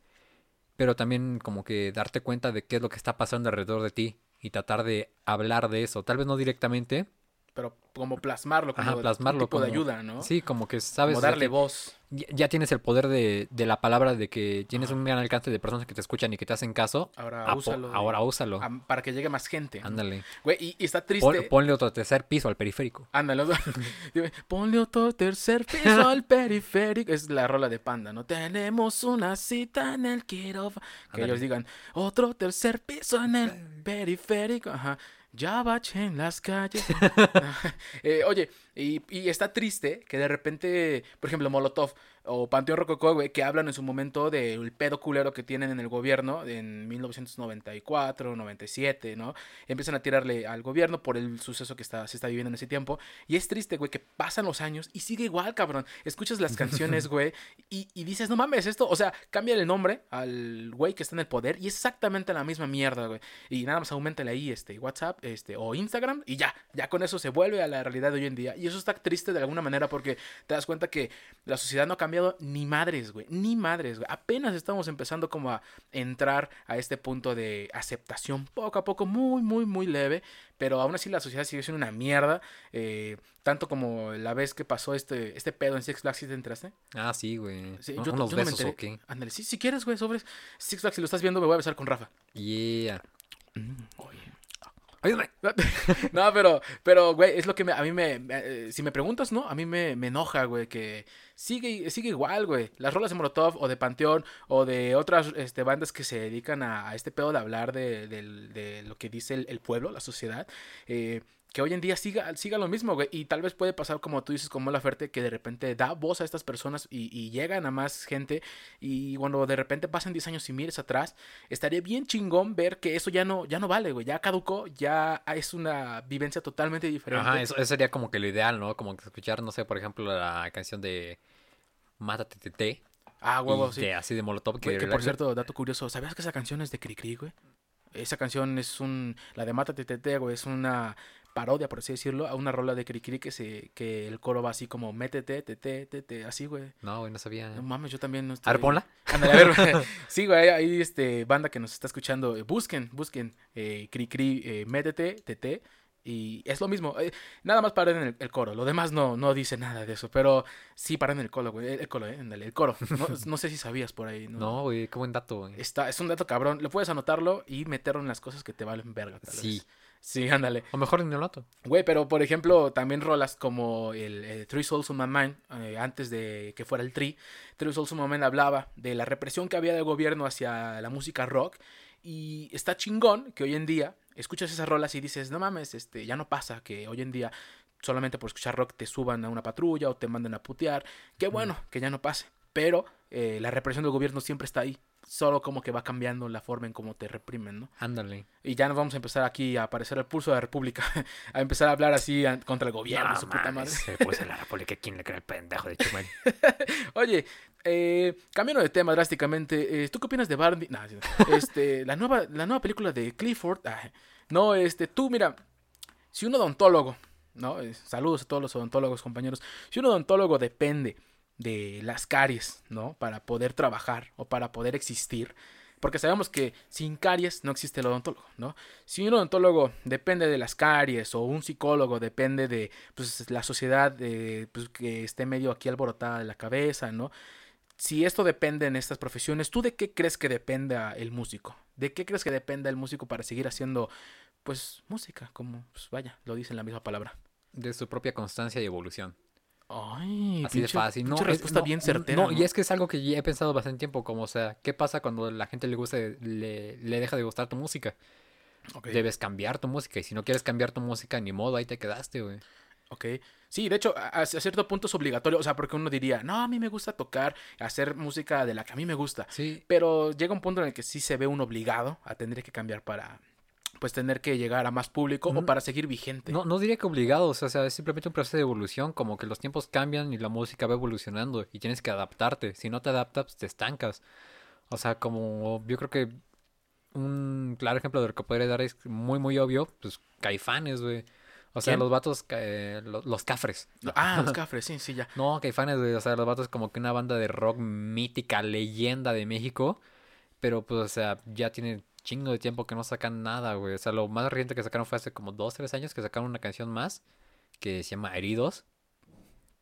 pero también como que darte cuenta de qué es lo que está pasando alrededor de ti y tratar de hablar de eso. Tal vez no directamente, Pero como plasmarlo, como Ajá, plasmarlo tipo de ayuda, ¿no? sí, como que sabes... como o sea, darle voz. ya, ya tienes el poder de, de la palabra, de que tienes un gran alcance de personas que te escuchan y que te hacen caso. Ahora úsalo. ahora úsalo. para que llegue más gente. Ándale. Güey, y, y está triste. Pon- ponle otro tercer piso al periférico. Ándale, ponle otro tercer piso al periférico. Es la rola de Panda, ¿no? Tenemos una cita en el quirófano. Que ellos digan, otro tercer piso en el periférico. Ajá. Ya bache en las calles. Eh, oye, y, y está triste que de repente, por ejemplo, Molotov o Panteón Rococó, güey, que hablan en su momento del pedo culero que tienen en el gobierno en 1994, 97, ¿no? Empiezan a tirarle al gobierno por el suceso que está, se está viviendo en ese tiempo. Y es triste, güey, que pasan los años y sigue igual, cabrón. Escuchas las canciones, güey, y, y dices, no mames, esto, o sea, cambia el nombre al güey que está en el poder y es exactamente la misma mierda, güey. Y nada más aumentale ahí este WhatsApp este, o Instagram y ya, ya con eso se vuelve a la realidad de hoy en día. Y eso está triste de alguna manera porque te das cuenta que la sociedad no ha ni madres, güey, ni madres, güey. Apenas estamos empezando como a entrar a este punto de aceptación poco a poco, muy, muy, muy leve. Pero aún así la sociedad sigue siendo una mierda. eh, tanto como la vez que pasó este, este pedo en Six Flags, ¿sí te entraste? Ah, sí, güey. Sí, ¿No? yo- ¿Unos yo no me o qué? Ándale, sí, si quieres, güey, sobres. Six Flags, si lo estás viendo, me voy a besar con Rafa. Yeah. Oye. No, pero, pero, güey, es lo que me- a mí me, eh, si me preguntas, ¿no? A mí me, me enoja, güey, que sigue, sigue igual, güey. Las rolas de Molotov o de Panteón o de otras este, bandas que se dedican a, este pedo de hablar de, de lo que dice el, el pueblo, la sociedad, eh, que hoy en día siga, siga lo mismo, güey. Y tal vez puede pasar, como tú dices, como la Ferte, que de repente da voz a estas personas y, y llegan a más gente. Y cuando de repente pasan 10 años y mires atrás, estaría bien chingón ver que eso ya no, ya no vale, güey. Ya caducó, ya es una vivencia totalmente diferente. Ajá, eso, eso sería como que lo ideal, ¿no? Como que escuchar, no sé, por ejemplo, la canción de Mátate Tete. Ah, huevo, sí. de- así de Molotov. Que, que por cierto, dato curioso, ¿sabías que esa canción es de Cricri, güey? Esa canción es un. La de Mátate Tete, güey, es una parodia, por así decirlo, a una rola de Cricri que se que el coro va así como métete, tete, tete, así, güey. No, güey, no sabía. No mames, yo también no estoy. A ver, ponla. Ándale, a ver, güey. sí, güey, ahí este banda que nos está escuchando, eh, busquen, busquen eh, Cricri, eh, métete, tete. Y es lo mismo, eh, nada más paren el, el coro, lo demás no, no dice nada de eso, pero sí paren el coro, güey, el, el coro, eh, ándale, el coro. No, no sé si sabías por ahí, ¿no? No, güey, qué buen dato, güey. Está, es un dato cabrón. Le puedes anotarlo y meterlo en las cosas que te valen verga, tal Sí. vez. Sí, ándale. O mejor noto. Güey, pero por ejemplo, también rolas como el, eh, Three Souls on My Mind, eh, antes de que fuera el Tree. Three Souls on My Mind hablaba de la represión que había del gobierno hacia la música rock. Y está chingón que hoy en día escuchas esas rolas y dices, no mames, este, ya no pasa que hoy en día solamente por escuchar rock te suban a una patrulla o te manden a putear. Qué bueno que ya no pase. Pero eh, la represión del gobierno siempre está ahí. Solo como que va cambiando la forma en cómo te reprimen, ¿no? Ándale. Y ya nos vamos a empezar aquí a aparecer el pulso de la República, a empezar a hablar así contra el gobierno, No su puta madre. puso la República. ¿Quién le cree el pendejo de Chumel? Oye, eh, cambiando de tema drásticamente, eh, ¿tú qué opinas de Barbie? No, sí, no. este, la nueva, la nueva película de Clifford. ah, no, este, tú, mira, si un odontólogo, ¿no? Eh, saludos a todos los odontólogos, compañeros. Si un odontólogo depende de las caries, ¿no? Para poder trabajar o para poder existir. Porque sabemos que sin caries no existe el odontólogo, ¿no? Si un odontólogo depende de las caries o un psicólogo depende de pues, la sociedad eh, pues, que esté medio aquí alborotada de la cabeza, ¿no? Si esto depende en estas profesiones, ¿tú de qué crees que dependa el músico? ¿De qué crees que dependa el músico para seguir haciendo, pues, música? Como, pues, vaya, lo dice en la misma palabra. De su propia constancia y evolución. Ay, Así de pinche- fácil. No, respuesta no, bien certera. No, y es que es algo que ya he pensado bastante tiempo, como, o sea, ¿qué pasa cuando la gente le gusta, le, le deja de gustar tu música? Ok. Debes cambiar tu música, y si no quieres cambiar tu música, ni modo, ahí te quedaste, güey. Ok. Sí, de hecho, a, a cierto punto es obligatorio. O sea, porque uno diría, no, a mí me gusta tocar, hacer música de la que a mí me gusta. Sí, Pero llega un punto en el que sí se ve uno obligado a tener que cambiar para, pues tener que llegar a más público o para seguir vigente. No, no diría que obligados, o sea, es simplemente un proceso de evolución, como que los tiempos cambian y la música va evolucionando y tienes que adaptarte. Si no te adaptas, pues, te estancas. O sea, como yo creo que un claro ejemplo de lo que podría dar es muy, muy obvio, pues Caifanes, güey. O sea, ¿Quién? los vatos, eh, lo- los, cafres. Ah, los cafres, sí, sí, ya. No, Caifanes, güey. O sea, los vatos como que una banda de rock mítica, leyenda de México. Pero pues, o sea, ya tiene chingo de tiempo que no sacan nada, güey. O sea, lo más reciente que sacaron fue hace como dos, tres años que sacaron una canción más que se llama Heridos.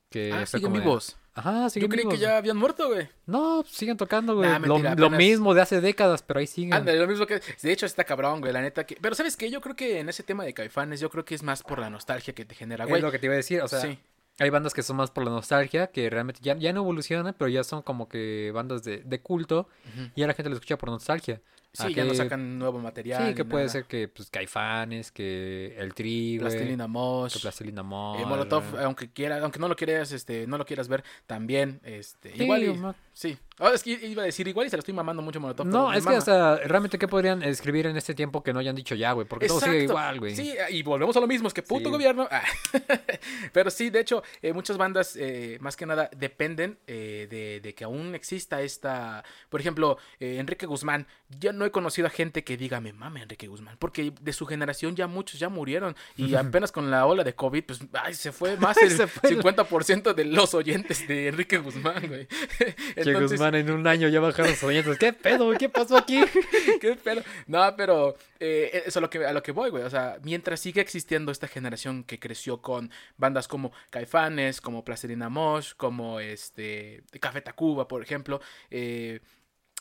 Que Ah, fue siguen como de- vivos. Ajá, Yo siguen creí que vivos. ya habían muerto, güey. No, siguen tocando, güey. Nah, lo, mentira, lo apenas- mismo de hace décadas, pero ahí siguen. Ándale, lo mismo que. De hecho, está cabrón, güey, la neta que. Pero ¿sabes qué? Yo creo que en ese tema de Caifanes, yo creo que es más por la nostalgia que te genera, Es güey. lo que te iba a decir, o sea, sí. hay bandas que son más por la nostalgia, que realmente ya, ya no evolucionan, pero ya son como que bandas de, de culto y a la gente le escucha por nostalgia. Sí, ¿A ya no sacan nuevo material. Sí, que puede nada. ser que pues Caifanes, que el Tri, Plastilina Mosh. que Plastilina Mosh. eh, Molotov, aunque quiera, aunque no lo quieras, este, no lo quieras ver, también, este, Sí, igual y- sí. Ah, es que iba a decir igual y se lo estoy mamando mucho Molotov. No, es que, mama. o sea, realmente, ¿qué podrían escribir en este tiempo que no hayan dicho ya, güey? Porque todo sigue Exacto. igual, güey. Sí, y volvemos a lo mismo, es que puto Sí. gobierno. Ah. Pero sí, de hecho, eh, muchas bandas, eh, más que nada, dependen eh, de, de que aún exista esta. Por ejemplo, eh, Enrique Guzmán. Ya no he conocido a gente que diga, me mame Enrique Guzmán. Porque de su generación ya muchos ya murieron. Y apenas con la ola de COVID, pues ay, se fue más el fue el- 50% de los oyentes de Enrique Guzmán, güey. Che Entonces, En un año ya bajaron sus oyentes. ¿Qué pedo? ¿Qué pasó aquí? ¿Qué pedo? No, pero eh, eso es a lo que, a lo que voy, güey. O sea, mientras siga existiendo esta generación que creció con bandas como Caifanes, como Plastilina Mosh, como este Café Tacuba, por ejemplo, eh,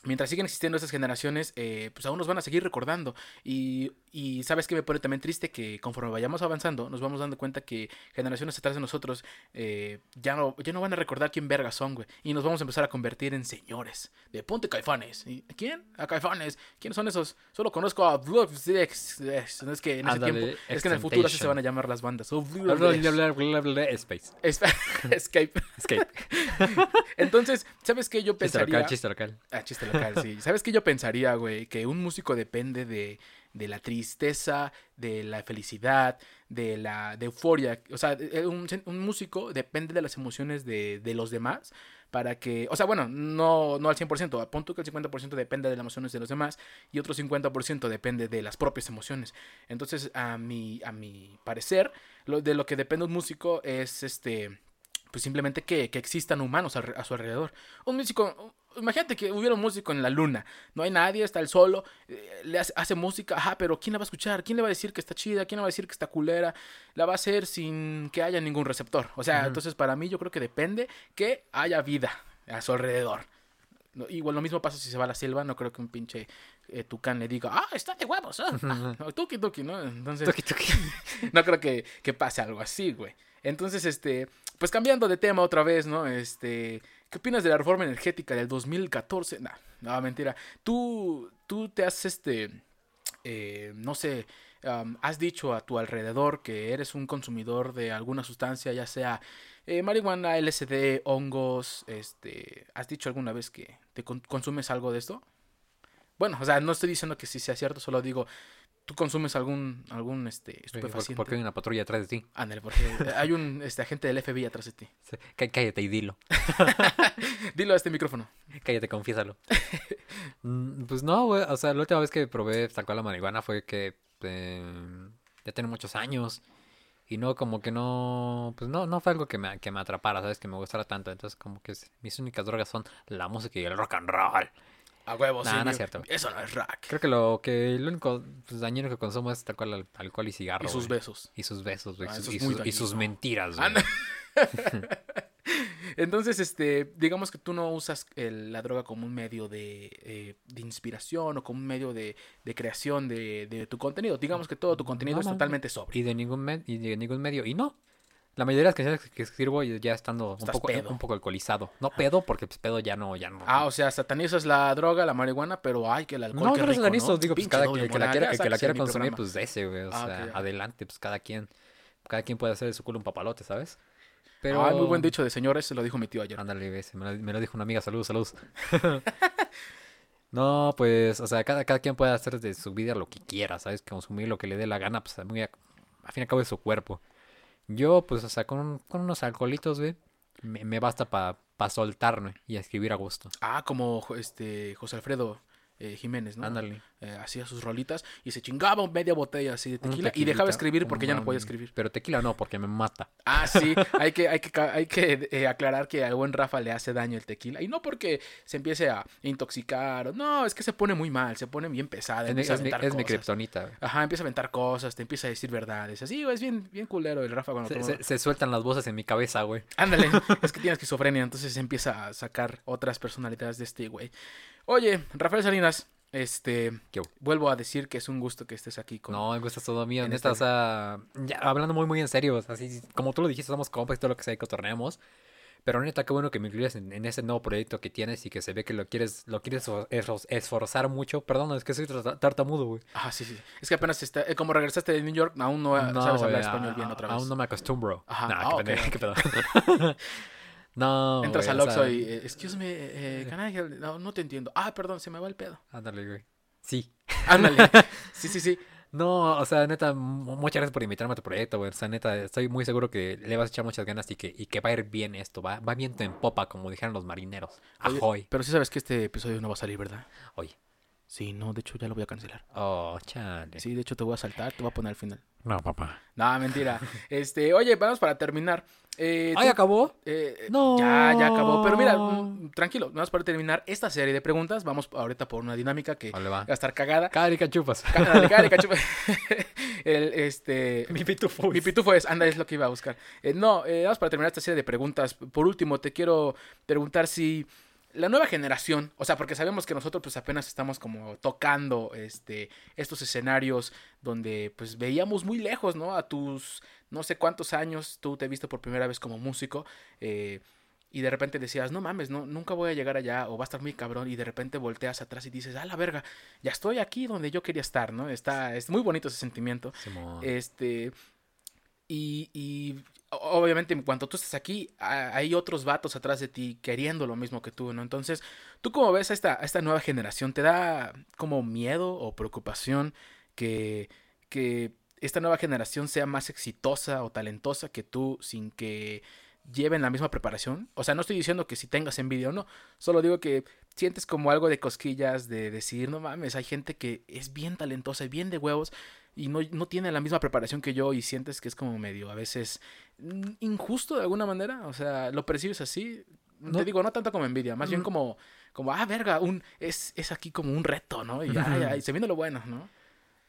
mientras siguen existiendo estas generaciones, eh, pues aún nos van a seguir recordando. Y, y sabes que me pone también triste que conforme vayamos avanzando, nos vamos dando cuenta que generaciones atrás de nosotros eh, ya, no, ya no van a recordar quién vergas son, güey. Y nos vamos a empezar a convertir en señores. De ponte caifanes. ¿Y ¿Quién? A caifanes. ¿Quiénes son esos? Solo conozco a X. Es que en ese tiempo, es que en el futuro así se van a llamar las bandas. Space. Es- Escape. Escape. Entonces, ¿sabes qué yo Chiste pensaría? local, chiste local. Ah, chiste local, sí. ¿Sabes qué yo pensaría, güey? Que un músico depende de, de la tristeza, de la felicidad, de la de euforia. O sea, eh, un, un músico depende de las emociones de, de los demás para que... O sea, bueno, no, no al 100%. A punto que el 50% depende de las emociones de los demás y otro 50% depende de las propias emociones. Entonces, a mi, a mi parecer, lo, de lo que depende un músico es este... Pues simplemente que, que existan humanos a su alrededor. Un músico, imagínate que hubiera un músico en la luna, no hay nadie, está él solo, eh, le hace, hace música, ajá, pero ¿quién la va a escuchar? ¿Quién le va a decir que está chida? ¿Quién le va a decir que está culera? La va a hacer sin que haya ningún receptor. O sea, entonces para mí yo creo que depende que haya vida a su alrededor. No, Igual lo mismo pasa si se va a la selva, no creo que un pinche eh, tucán le diga, ah, está de huevos, ah, ah, tuki tuki, ¿no? Entonces, Toki, toki. no creo que, que pase algo así, güey. Entonces, este, pues cambiando de tema otra vez, ¿no? Este, ¿qué opinas de la reforma energética del 2014? Nah, no, mentira. Tú, tú te has, este, eh, no sé, has dicho a tu alrededor que eres un consumidor de alguna sustancia, ya sea eh, marihuana, LSD, hongos, este, ¿has dicho alguna vez que te con- consumes algo de esto? Bueno, o sea, no estoy diciendo que sí sea cierto, solo digo, ¿tú consumes algún, algún, este, ¿Por, estupefaciente? por qué hay una patrulla atrás de ti? Ándale, porque hay un este, agente del FBI atrás de ti. Sí, cá- Cállate y dilo. Dilo a este micrófono. Cállate, confiésalo. Mm, pues no, güey. O sea, la última vez que probé tal cual la marihuana fue que eh, ya tiene muchos años. Y no, como que no, pues no, no fue algo que me, que me atrapara, ¿sabes? Que me gustara tanto. Entonces, como que mis únicas drogas son la música y el rock and roll. A huevo, Nah, sí. no es cierto. Eso no es rock. Creo que lo que el único pues, dañino que consumo es tal cual al- alcohol y cigarro. Y sus güey. besos. Y sus besos, güey. Ah, y es y, sus- mentiras, güey. Anda. Entonces, este, digamos que tú no usas el- la droga como un medio de, eh, de inspiración o como un medio de, de creación de, de tu contenido. Digamos que todo tu contenido No, es no, totalmente sobre. Y de ningún med- y de ningún medio. Y no. La mayoría de las canciones que escribo ya estando un poco, pedo. un poco alcoholizado. No pedo, porque pues, pedo ya no, ya no. Ah, o sea, satanizas la droga, la marihuana, pero ay, que el alcohol no, qué no rico, satanizo, ¿no? digo, pues cada quien que la quiera, que la quiera consumir, programa. pues ese, güey. O Ah, sea, adelante, pues cada quien. Cada quien puede hacer de su culo un papalote, ¿sabes? Pero. Ay, muy buen dicho de señores, se lo dijo mi tío ayer. Ándale, güey, se me, lo, me lo dijo una amiga, saludos, saludos. No, pues, o sea, cada, cada quien puede hacer de su vida lo que quiera, ¿sabes? Consumir lo que le dé la gana, pues muy a, a fin y al cabo es su cuerpo. Yo, pues, o sea, con, con unos alcoholitos, güey, me, me basta para soltarme y escribir a gusto. Ah, como este José Alfredo eh, Jiménez, ¿no? Ándale. Eh, hacía sus rolitas y se chingaba media botella así de tequila y dejaba escribir porque ya no podía escribir. Pero tequila no, porque me mata. Ah, sí, hay que, hay que, hay que eh, aclarar que al buen Rafa le hace daño el tequila. Y no porque se empiece a intoxicar. No, es que se pone muy mal, se pone bien pesada. Es es es mi kriptonita. Ajá, empieza a aventar cosas, te empieza a decir verdades. Así, güey, es bien, bien culero el Rafa cuando Se, toma- se- se sueltan las voces en mi cabeza, güey. Ándale, es que tiene esquizofrenia, entonces empieza a sacar otras personalidades de este güey. Oye, Rafael Salinas, este, ¿Qué vuelvo a decir que es un gusto que estés aquí con... No, me gusta todo mío. en Neta, este- o sea, ya, hablando muy, muy en serio. o sea, Así, como tú lo dijiste, somos compas todo lo que sea, que torneamos. Pero neta, qué bueno que me incluyas en, en ese nuevo proyecto que tienes y que se ve que lo quieres, lo quieres esfor- esfor- esforzar mucho. Perdón, es que soy tartamudo, güey. Ah, sí, sí. Es que apenas está, eh, como regresaste de New York, aún no, ah, sabes hablar español a- bien otra vez. Aún no me acostumbro. Ajá, Nah, ah, qué ok, pendejo, ok. qué pedo. no, Entras güey, al Oxxo y, eh, excuse me, eh, can I help- no, no te entiendo. Ah, perdón, se me va el pedo. Ándale, güey. Sí. Ándale. sí, sí, sí. No, o sea, neta, mu- muchas gracias por invitarme a tu proyecto, güey. O sea, neta, estoy muy seguro que le vas a echar muchas ganas y que, y que va a ir bien esto. Va, va viento en popa, como dijeron los marineros. Oye, Ahoy. pero sí sabes que este episodio no va a salir, ¿verdad? Oye. Sí, no, de hecho ya lo voy a cancelar. Oh, chale. Sí, de hecho te voy a saltar, te voy a poner al final. No, papá. No, mentira. Este, oye, vamos para terminar. Eh, ¿Ay, acabó? eh, No. Ya, ya acabó. Pero mira, mm, tranquilo, vamos para terminar esta serie de preguntas. Vamos ahorita por una dinámica que Vale, va. va a estar cagada. Carica chupas. Cállate, cállate, cachupa. El, este, Mi pitufo. Mi pitufo es, anda, es lo que iba a buscar. Eh, no, eh, vamos para terminar esta serie de preguntas. Por último, te quiero preguntar si la nueva generación, o sea, porque sabemos que nosotros pues apenas estamos como tocando este, estos escenarios donde pues veíamos muy lejos, ¿no? A tus no sé cuántos años tú te viste por primera vez como músico. eh, y de repente decías, no mames, no, nunca voy a llegar allá o va a estar muy cabrón. Y de repente volteas atrás y dices, ah, la verga, ya estoy aquí donde yo quería estar, ¿no? Está, es muy bonito ese sentimiento. Simón. Este. Y, obviamente, en cuanto tú estás aquí, hay otros vatos atrás de ti queriendo lo mismo que tú, ¿no? Entonces, ¿tú cómo ves a esta, a esta nueva generación? ¿Te da como miedo o preocupación que, que esta nueva generación sea más exitosa o talentosa que tú sin que lleven la misma preparación? O sea, no estoy diciendo que si tengas envidia o no, solo digo que sientes como algo de cosquillas de decir, no mames, hay gente que es bien talentosa y bien de huevos y no, no tiene la misma preparación que yo y sientes que es como medio a veces mm, injusto de alguna manera, o sea, lo percibes así. No. Te digo, no tanto como envidia, más bien como, como ah, verga, un, es, es aquí como un reto, ¿no? Y ya, ya, y se viene lo bueno, ¿no?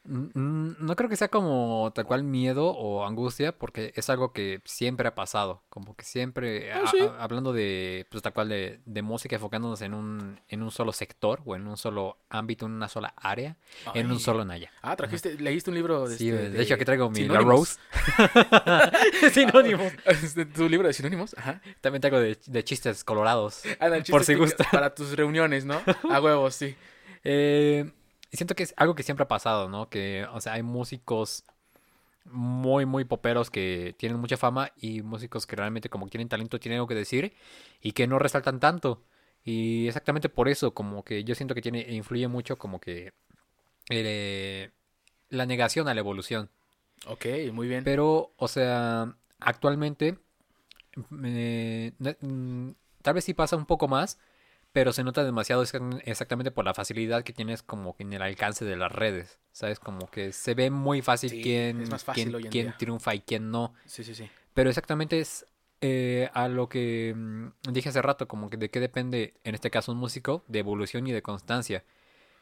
Mm, mm, No creo que sea como tal cual miedo o angustia, porque es algo que siempre ha pasado. Como que siempre, Ah, a- sí. a- hablando de, pues tal cual de, de música, enfocándonos en un, en un solo sector o en un solo ámbito, en una sola área, en un solo Naya. Ah, trajiste, leíste un libro de, Sí, este, de hecho aquí traigo mi La. Rose. Sinónimos. Este, ¿Tu libro de sinónimos? Ajá. También traigo de, de chistes colorados. Ah, no, Por si gusta. Para tus reuniones, ¿no? A huevos, sí. Eh, y siento que es algo que siempre ha pasado, ¿no? Que, o sea, hay músicos muy, muy poperos que tienen mucha fama y músicos que realmente como tienen talento, tienen algo que decir y que no resaltan tanto. Y exactamente por eso, como que yo siento que tiene, influye mucho como que eh, la negación a la evolución. Ok, muy bien. Pero, o sea, actualmente, eh, mm, tal vez sí pasa un poco más, pero se nota demasiado exact- exactamente por la facilidad que tienes como en el alcance de las redes, ¿sabes? Como que se ve muy fácil Sí, quién, fácil quién, quién triunfa y quién no. Sí, sí, sí. Pero exactamente es eh, a lo que mm, dije hace rato, como que de qué depende, en este caso un músico, de evolución y de constancia.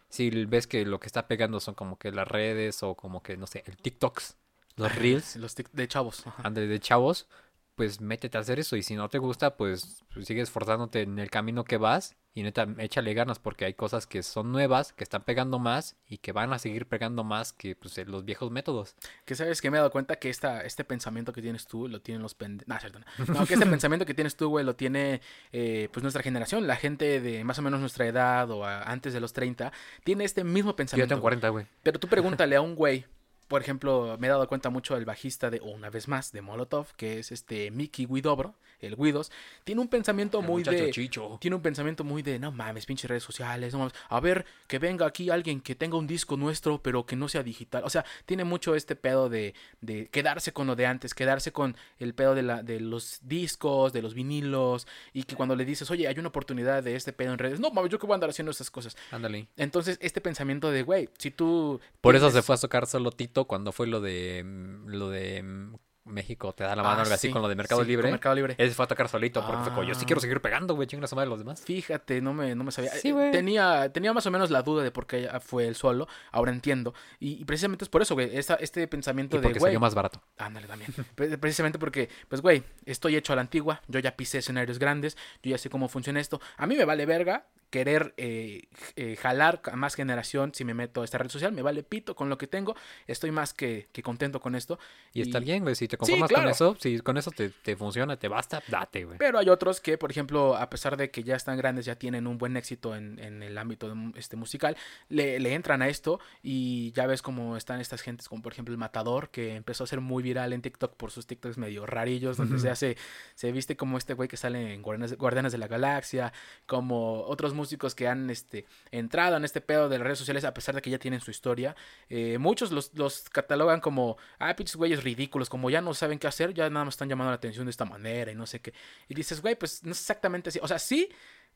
Si ves que lo que está pegando son como que las redes o como que, no sé, el TikToks, los Reels, Los tic- de chavos. Ande de chavos, pues métete a hacer eso. Y si no te gusta, pues, pues sigue esforzándote en el camino que vas. Y neta, échale ganas porque hay cosas que son nuevas, que están pegando más y que van a seguir pegando más que pues, los viejos métodos. Que sabes que me he dado cuenta que esta, este pensamiento que tienes tú lo tienen los pendejos. No, cierto, no. No, que este pensamiento que tienes tú, güey, lo tiene eh, pues nuestra generación. La gente de más o menos nuestra edad o a- antes de los 30 tiene este mismo Yo ya pensamiento. tengo 40, güey. Pero tú pregúntale a un güey por ejemplo, me he dado cuenta mucho del bajista de, o una vez más, de Molotov, que es este Mickey Guidobro, el Guidos, tiene un pensamiento El muy de... chicho. Tiene un pensamiento muy de, no mames, pinches redes sociales, no mames. A ver, que venga aquí alguien que tenga un disco nuestro, pero que no sea digital. O sea, tiene mucho este pedo de, de quedarse con lo de antes, quedarse con el pedo de, la, de los discos, de los vinilos, y que cuando le dices, oye, hay una oportunidad de este pedo en redes, no mames, yo que voy a andar haciendo esas cosas. Ándale. Entonces, este pensamiento de, güey, si tú... Por eso se fue a tocar solo Tito cuando fue lo de mm, lo de mm, México te da la mano Ah, algo así sí, con lo de Mercado sí, Libre. con Mercado Libre. Él se fue a tocar solito porque fue como, yo sí Ah. quiero seguir pegando, güey, chingas a madre los demás. Fíjate, no me, no me sabía. Sí, Eh, tenía, tenía más o menos la duda de por qué fue él solo. Ahora entiendo. Y, y precisamente es por eso, güey. esta- este pensamiento Y de, porque güey. salió más barato. Ándale también. Pre- Precisamente porque, pues, güey, estoy hecho a la antigua. Yo ya pisé escenarios grandes. Yo ya sé cómo funciona esto. A mí me vale verga querer eh, eh, jalar a más generación si me meto a esta red social. Me vale pito con lo que tengo. Estoy más que, que contento con esto. Y, está bien, güey, si te conformas claro. con eso, si con eso te, te funciona, te basta, date, güey. Pero hay otros que, por ejemplo, a pesar de que ya están grandes, ya tienen un buen éxito en, en el ámbito de este, musical, le, le entran a esto y ya ves cómo están estas gentes, como por ejemplo el Matador, que empezó a ser muy viral en TikTok por sus TikToks medio rarillos, donde se hace, se viste como este güey que sale en Guardianes, Guardianes de la Galaxia, como otros músicos que han este, entrado en este pedo de las redes sociales a pesar de que ya tienen su historia. Eh, muchos los, los catalogan como, ah, pinches güeyes ridículos, como ya no saben qué hacer, ya nada más están llamando la atención de esta manera y no sé qué. Y dices, güey, pues no es exactamente así. O sea, sí,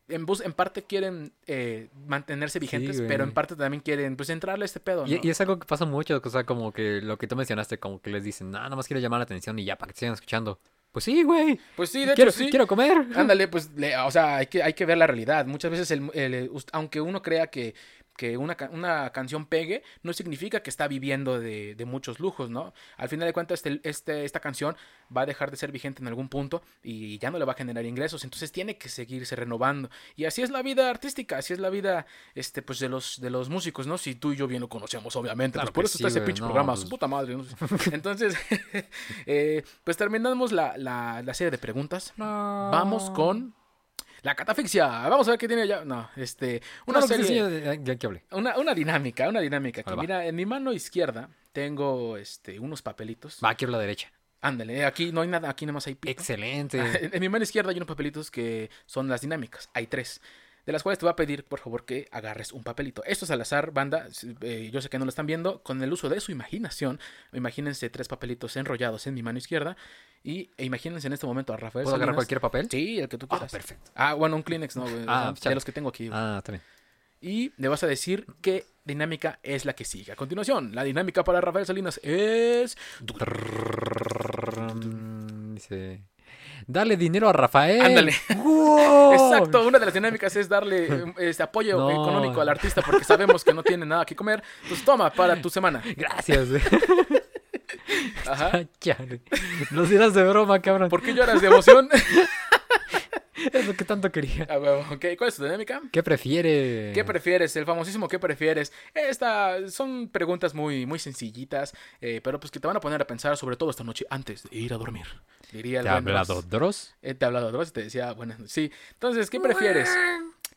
en, bus, en parte quieren eh, mantenerse vigentes, pero en parte también quieren, pues, entrarle a este pedo, ¿no? Y, y es algo que pasa mucho, o sea, como que lo que tú mencionaste, como que les dicen, no, nada más quiero llamar la atención y ya, para que te sigan escuchando. Pues sí, güey. Pues sí, de quiero, hecho, sí. quiero comer. Ándale, pues, le- o sea, hay que, hay que ver la realidad. Muchas veces, el, el- us- aunque uno crea que, que una, una canción pegue, no significa que está viviendo de, de muchos lujos, ¿no? Al final de cuentas, este, este- esta canción va a dejar de ser vigente en algún punto y ya no le va a generar ingresos. Entonces tiene que seguirse renovando. Y así es la vida artística, así es la vida este, pues, de, los, de los músicos, ¿no? Si tú y yo bien lo conocemos, obviamente. Claro pues por eso sí, está ese pinche no, programa, pues- su puta madre. ¿no? Entonces, eh, pues terminamos la, la- la serie de preguntas. Vamos con la catafixia. Vamos a ver qué tiene ya. No, este. Una sí, serie. sí, ya, ya que hablé. Una, una dinámica, una dinámica. Que mira, en mi mano izquierda tengo este, unos papelitos. Va, quiero la derecha. Ándale, aquí no hay nada, aquí nada más hay pito. Excelente. En, en mi mano izquierda hay unos papelitos que son las dinámicas. Hay tres. De las cuales te voy a pedir, por favor, que agarres un papelito. Esto es al azar, banda. eh, yo sé que no lo están viendo. Con el uso de su imaginación, imagínense tres papelitos enrollados en mi mano izquierda. Y e imagínense en este momento a Rafael ¿Puedo agarrar cualquier papel? Sí, el que tú Ah, quieras. perfecto. Ah, bueno, un Kleenex, no, Ah, de los que tengo aquí. Ah, está bien. Y le vas a decir qué dinámica es la que sigue. A continuación, la dinámica para Rafael Salinas es... Dice. Dale dinero a Rafael. Ándale. ¡Wow! Exacto, una de las dinámicas es darle eh, este apoyo No. económico al artista porque sabemos que no tiene nada que comer. Entonces toma para tu semana. Gracias. Ajá. Chale. Dirás de broma, cabrón. ¿Por qué lloras de emoción? Es lo que tanto quería. Ah, huevo, ok, ¿Cuál es tu dinámica? ¿Qué prefiere? ¿Qué prefieres? El famosísimo ¿qué prefieres? Esta son preguntas muy, muy sencillitas, eh, pero pues que te van a poner a pensar sobre todo esta noche antes de ir a dormir. Diría el ¿Te ha hablado Dross? Eh, te ha hablado Dross y te decía, bueno, sí. Entonces, ¿qué prefieres?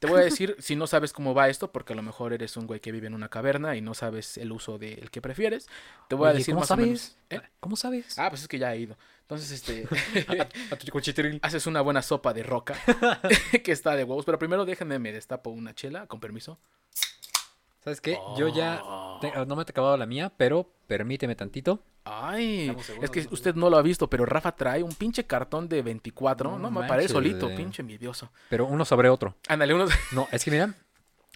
Te voy a decir si no sabes cómo va esto, porque a lo mejor eres un güey que vive en una caverna y no sabes el uso del que prefieres. Te voy a decir ¿Cómo más o menos. sabes? ¿Eh? ¿Cómo sabes? Ah, pues es que ya he ido. Entonces, este. A tu haces una buena sopa de roca que está de huevos. Pero primero déjenme, me destapo una chela, con permiso. ¿Sabes qué? Yo ya te- no me he acabado la mía, pero permíteme tantito. Ay, es que usted no lo ha visto, pero Rafa trae un pinche cartón de 24. No, No me parece solito, pinche envidioso. Pero uno sobre otro. Ándale, unos. No, es que mira,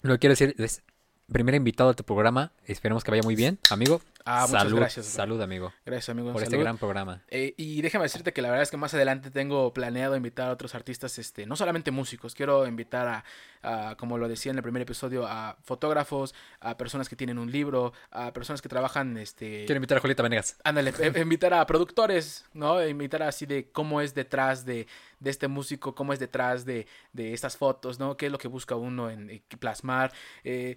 lo que quiero decir es, primer invitado a tu programa, esperemos que vaya muy bien, amigo. Ah, muchas salud, gracias. Salud, amigo, Gracias, amigo. por este gran programa. Eh, y déjame decirte que la verdad es que más adelante tengo planeado invitar a otros artistas, este, no solamente músicos, quiero invitar a, a, como lo decía en el primer episodio, a fotógrafos, a personas que tienen un libro, a personas que trabajan, este, Quiero invitar a Julieta Venegas. ándale, eh, invitar a productores, ¿no? Invitar así de cómo es detrás de, de este músico, cómo es detrás de, de estas fotos, ¿no? ¿Qué es lo que busca uno en, plasmar? Eh,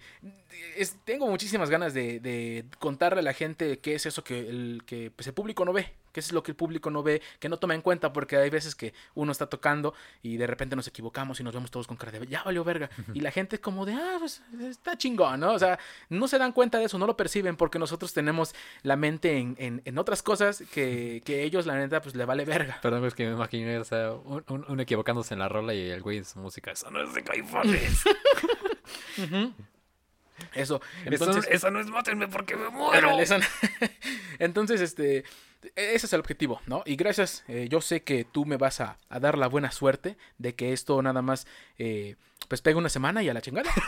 es- tengo muchísimas ganas de, de contarle a la gente qué es eso que el, que pues, el público no ve, que es lo que el público no ve, que no toma en cuenta, porque hay veces que uno está tocando y de repente nos equivocamos y nos vemos todos con cara de ya valió verga. Y la gente es como de, ah, pues está chingón, ¿no? O sea, no se dan cuenta de eso, no lo perciben porque nosotros tenemos la mente en, en, en otras cosas que, que ellos, la neta, pues le vale verga. Perdón, es que me imaginé, o sea, un, un- un equivocándose en la rola y el güey su música. Eso no es de caifanes. Eso. Eso, Entonces, eso no es mátenme porque me muero. No- Entonces, este, ese es el objetivo, ¿no? Y gracias, eh, yo sé que tú me vas a, a dar la buena suerte de que esto nada más, eh, pues pega una semana y a la chingada.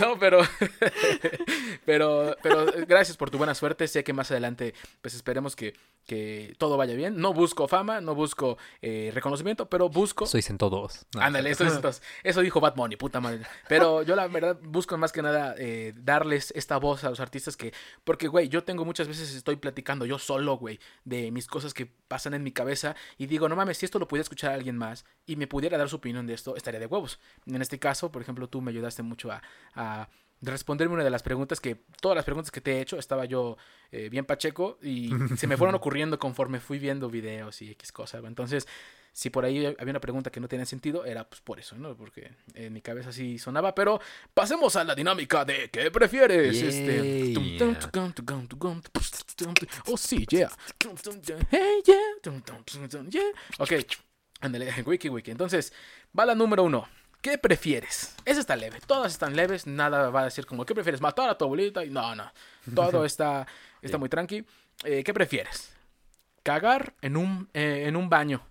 No, pero, pero, pero gracias por tu buena suerte. Sé que más adelante, pues esperemos que, que todo vaya bien. No busco fama, no busco eh, reconocimiento, pero busco Sois en todos. Ándale, eso, es- eso dijo Bad Bunny, puta madre. Pero yo la verdad busco más que nada eh, darles esta voz a los artistas que... Porque, güey, yo tengo muchas veces estoy platicando yo solo, güey, de mis cosas que pasan en mi cabeza y digo, no mames, si esto lo pudiera escuchar alguien más y me pudiera dar su opinión de esto, estaría de huevos. En este caso, por ejemplo, tú me ayudaste mucho a... a responderme una de las preguntas que todas las preguntas que te he hecho estaba yo eh, bien pacheco y se me fueron ocurriendo conforme fui viendo videos y X cosas. Entonces, si por ahí había una pregunta que no tenía sentido, era pues por eso, ¿no? Porque en mi cabeza sí sonaba. Pero pasemos a la dinámica de ¿qué prefieres? Este. Oh, sí, yeah. Hey. Yeah. Ok, ándale, wiki, wiki. Entonces, va la número uno. ¿Qué prefieres? Esa está leve. Todas están leves. Nada va a decir como, ¿qué prefieres? ¿Matar a tu abuelita? Y No, no. Todo está, está muy tranqui. Eh, ¿Qué prefieres? Cagar en un, eh, en un baño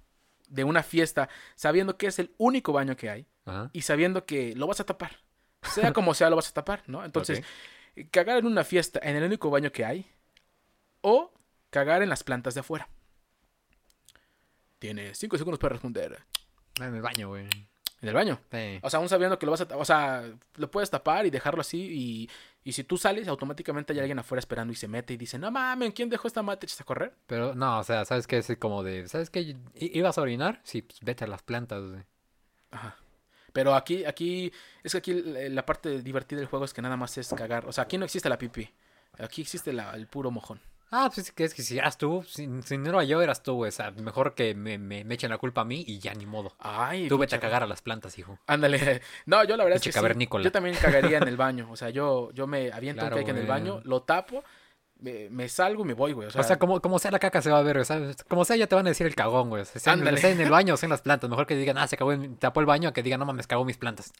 de una fiesta sabiendo que es el único baño que hay Ajá. y sabiendo que lo vas a tapar. Sea como sea, lo vas a tapar, ¿no? Entonces, cagar en una fiesta en el único baño que hay o cagar en las plantas de afuera. Tienes cinco segundos para responder. En el baño, güey. En el baño. Sí. O sea, aún sabiendo que lo vas a... O sea, lo puedes tapar y dejarlo así y, y si tú sales, automáticamente hay alguien afuera esperando y se mete y dice, no mames, ¿quién dejó esta mate a correr? Pero no, o sea, ¿sabes qué? Es como de, ¿sabes qué? ¿Ibas a orinar? Sí, pues vete a las plantas, güey. Ajá. Pero aquí, aquí, es que aquí la parte divertida del juego es que nada más es cagar. O sea, aquí no existe la pipí. Aquí existe la- el puro mojón. Ah, pues es que es que si eras tú, si, si no era yo, eras tú, güey. O sea, mejor que me, me, me echen la culpa a mí y ya ni modo. Ay, Tú vete a cagar a las plantas, hijo. Ándale. No, yo la verdad es que sí, yo también cagaría en el baño. O sea, yo, yo me aviento Claro, un cake en el baño, lo tapo, me, me salgo y me voy, güey. O sea, O sea, como, como sea la caca se va a ver, güey. Como sea, ya te van a decir el cagón, güey. O sea, sea, en, Ándale. sea en el baño o sea en las plantas. Mejor que digan, ah, se cagó tapó el baño, que digan, no mames, cagó mis plantas.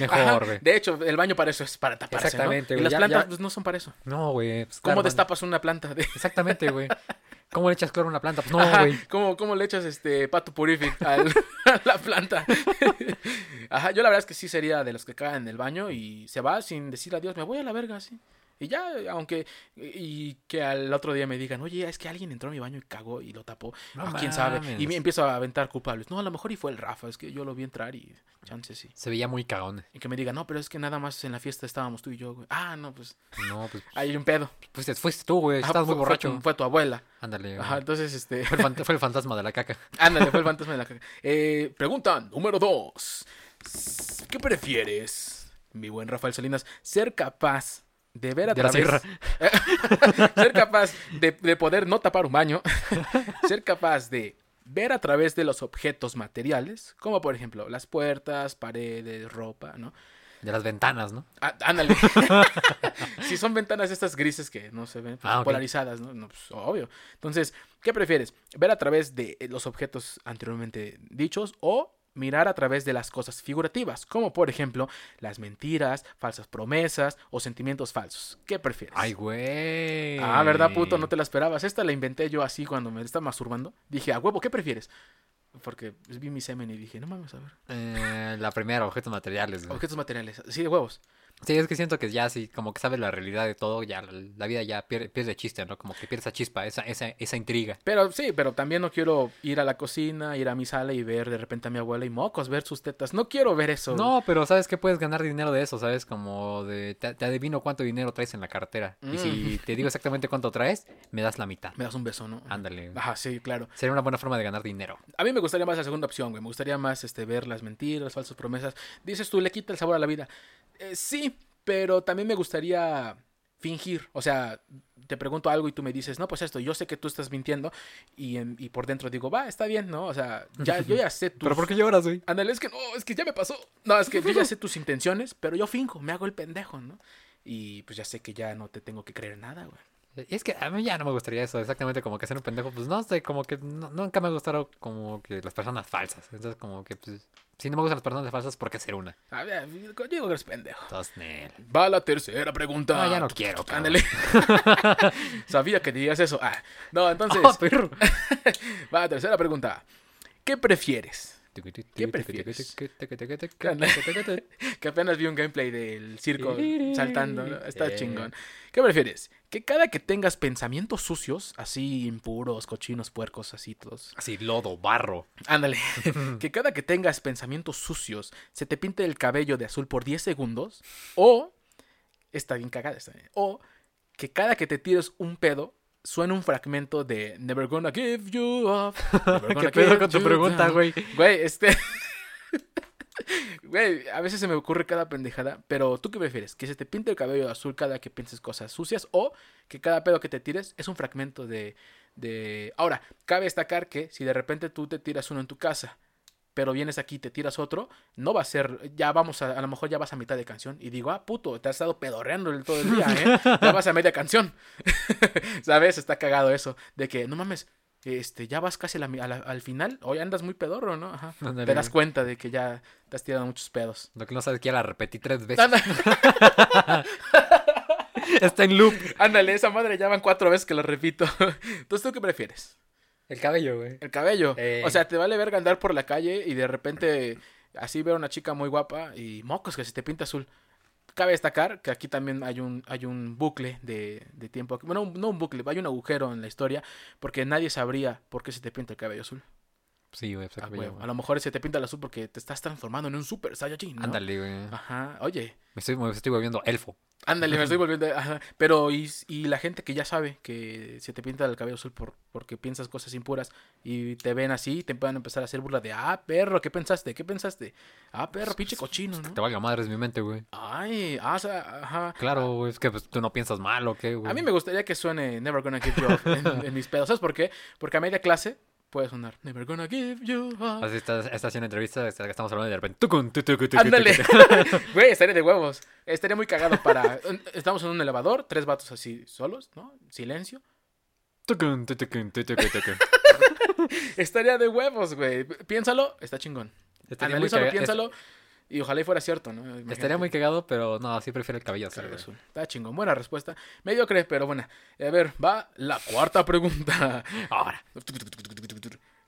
Mejor, güey. De hecho, el baño para eso es para taparse, Exactamente, ¿no? Y güey, las ya- plantas ya- pues, no son para eso. No, güey. pues, ¿Cómo claro, destapas una planta? De... Exactamente, güey. ¿Cómo le echas cloro a una planta? Pues no, güey. ¿cómo, cómo le echas este pato purific al- a la planta? Ajá, yo la verdad es que sí sería de los que cagan en el baño y se va sin decir adiós, me voy a la verga, así. Y ya, aunque, y que al otro día me digan, oye, es que alguien entró a mi baño y cagó y lo tapó. No Ah, quién sabe. Y me empiezo a aventar culpables. No, a lo mejor y fue el Rafa, es que yo lo vi entrar y chance sí. Se veía muy cagón. Y que me digan, no, pero es que nada más en la fiesta estábamos tú y yo, güey. Ah, no, pues No, pues hay un pedo. fuiste, fuiste tú, güey. Ah, Estás muy fue borracho. tu- Fue, tu abuela. Ándale. Ajá, güey. entonces, este. Fue el, fant- fue el fantasma de la caca. Ándale, fue el fantasma de la caca. Eh, pregunta número dos. ¿Qué prefieres, mi buen Rafael Salinas? ¿Ser capaz de ver a De la través... ser capaz de, de poder no tapar un baño. ser capaz de ver a través de los objetos materiales, como por ejemplo las puertas, paredes, ropa, ¿no? De las ventanas, ¿no? Ah, ándale. si son ventanas estas grises que no se ven, pues, Ah, polarizadas, ¿no? No, pues, obvio. Entonces, ¿qué prefieres? ¿Ver a través de los objetos anteriormente dichos o mirar a través de las cosas figurativas? Como por ejemplo, las mentiras, falsas promesas o sentimientos falsos. ¿Qué prefieres? Ay, güey. Ah, ¿verdad, puto? No te la esperabas. Esta la inventé yo así cuando me estaba masturbando. Dije, a huevo, ¿qué prefieres? Porque vi mi semen y dije, no mames, a ver. Eh, la primera, objetos materiales. güey. Objetos materiales, sí, de huevos. Sí, es que siento que ya sí, como que sabes la realidad de todo, ya la, vida ya pierde, pierde chiste, ¿no? Como que pierde esa chispa, esa, esa, esa intriga. Pero sí, pero también no quiero ir a la cocina, ir a mi sala y ver de repente a mi abuela y mocos, ver sus tetas. No quiero ver eso. No, pero sabes que puedes ganar dinero de eso, ¿sabes? Como de, te, te adivino cuánto dinero traes en la cartera. Y si te digo exactamente cuánto traes, me das la mitad. Me das un beso, ¿no? Ándale. Ajá, sí, claro. Sería una buena forma de ganar dinero. A mí me gustaría más la segunda opción, güey. Me gustaría más este, ver las mentiras, falsas promesas. Dices tú, le quita el sabor a la vida. Eh, sí, pero también me gustaría fingir. O sea, te pregunto algo y tú me dices, no, pues esto, yo sé que tú estás mintiendo y, en- y por dentro digo, va, está bien, ¿no? O sea, ya, yo ya sé tus... ¿Pero por qué lloras, güey? Ándale, es que no, es que ya me pasó. No, es que yo ya sé tus intenciones, pero yo finjo, me hago el pendejo, ¿no? Y pues ya sé que ya no te tengo que creer nada, güey. Y es que a mí ya no me gustaría eso, exactamente como que ser un pendejo. Pues no sé, como que no- nunca me gustaron como que las personas falsas. Entonces, como que, pues, si no me gustan las personas falsas, ¿por qué ser una? A ver, yo digo que eres pendejo. Va la tercera pregunta. No, ya no quiero. Ándale. Sabía que dirías eso. Ah, no, entonces, ¡Oh, perro! va la tercera pregunta. ¿Qué prefieres? ¿Qué prefieres? Que apenas vi un gameplay del circo saltando. ¿no? Está Eh. chingón. ¿Qué prefieres? Que cada que tengas pensamientos sucios, así impuros, cochinos, puercos, así todos. Así, lodo, barro. Ándale. que cada que tengas pensamientos sucios, se te pinte el cabello de azul por 10 segundos. O. Está bien cagada. ¿eh? O que cada que te tires un pedo, suene un fragmento de Never gonna give you up. ¿Qué pedo con tu pregunta, down". güey? Güey, este. Güey, a veces se me ocurre cada pendejada, pero ¿tú qué prefieres? ¿Que se te pinte el cabello azul cada que pienses cosas sucias? ¿O que cada pedo que te tires es un fragmento de, de... Ahora, cabe destacar que si de repente tú te tiras uno en tu casa, pero vienes aquí y te tiras otro, no va a ser... Ya vamos a... A lo mejor ya vas a mitad de canción y digo, ah, puto, te has estado pedorreando el- todo el día, ¿eh? Ya vas a media canción. ¿Sabes? Está cagado eso. De que, no mames, este, ya vas casi a la mi- a la- al final. Hoy andas muy pedorro, ¿no? Ajá. Te das cuenta de que ya te has tirado muchos pedos. Lo que no sabes que ya la repetí tres veces. Está en loop. Ándale, esa madre ya van cuatro veces que lo repito. Entonces, ¿tú qué prefieres? El cabello, güey. El cabello. Eh. O sea, te vale verga andar por la calle y de repente así ver a una chica muy guapa y mocos que se te pinta azul. Cabe destacar que aquí también hay un, hay un bucle de, de tiempo. Bueno, un- no un bucle, hay un agujero en la historia porque nadie sabría por qué se te pinta el cabello azul. Sí, güey, pues, Ah, güey. A lo mejor se te pinta el azul porque te estás transformando en un super Saiyajin, ¿no? Ándale, güey. Ajá, oye. Me estoy, me estoy volviendo elfo. Ándale, me estoy volviendo. ajá. Pero, y, y la gente que ya sabe que se te pinta el cabello azul por, porque piensas cosas impuras y te ven así, te pueden empezar a hacer burla de, ah, perro, ¿qué pensaste? ¿Qué pensaste? Ah, perro, pinche cochino, Te ¿no? valga madre es mi mente, güey. Ay, ah, o sea, ajá. Claro, güey. Es que pues, tú no piensas mal, ¿o qué, güey? A mí me gustaría que suene Never Gonna Give You Up en, en mis pedos. ¿Sabes por qué? Porque a media clase puede sonar Never Gonna Give You Up. Así estás, estás haciendo entrevista, está- estamos hablando y de repente. tucun, tu, tucu, tucu, Ándale. Güey, estaría de huevos. Estaría muy cagado para. Estamos en un elevador, tres vatos así solos, ¿no? Silencio. tucun, tu, tucun, tu, tucu, tucu. Estaría de huevos, güey. Piénsalo, está chingón. Analízalo, piénsalo. Y ojalá y fuera cierto, ¿no? Imagínate. estaría muy cagado, pero no, sí prefiero el cabello azul, azul. Está chingón. Buena respuesta. Mediocre, pero buena. A ver, va la cuarta pregunta. Ahora.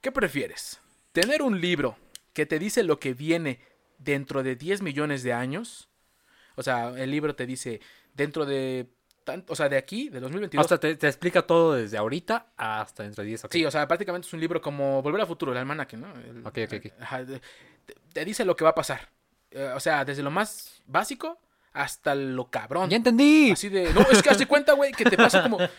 ¿Qué prefieres? ¿Tener un libro que te dice lo que viene dentro de 10 millones de años? O sea, el libro te dice dentro de... o sea, de aquí, de 2022. Hasta te, te explica todo desde ahorita hasta dentro de 10, ok. Sí, o sea, prácticamente es un libro como Volver al Futuro, el almanaque, ¿no? El- Ok, ok, ok. Ajá, de- te, te dice lo que va a pasar. Eh, o sea, desde lo más básico hasta lo cabrón. ¡Ya entendí! Así de. No, es que hazte cuenta, güey, que te pasa como. eh,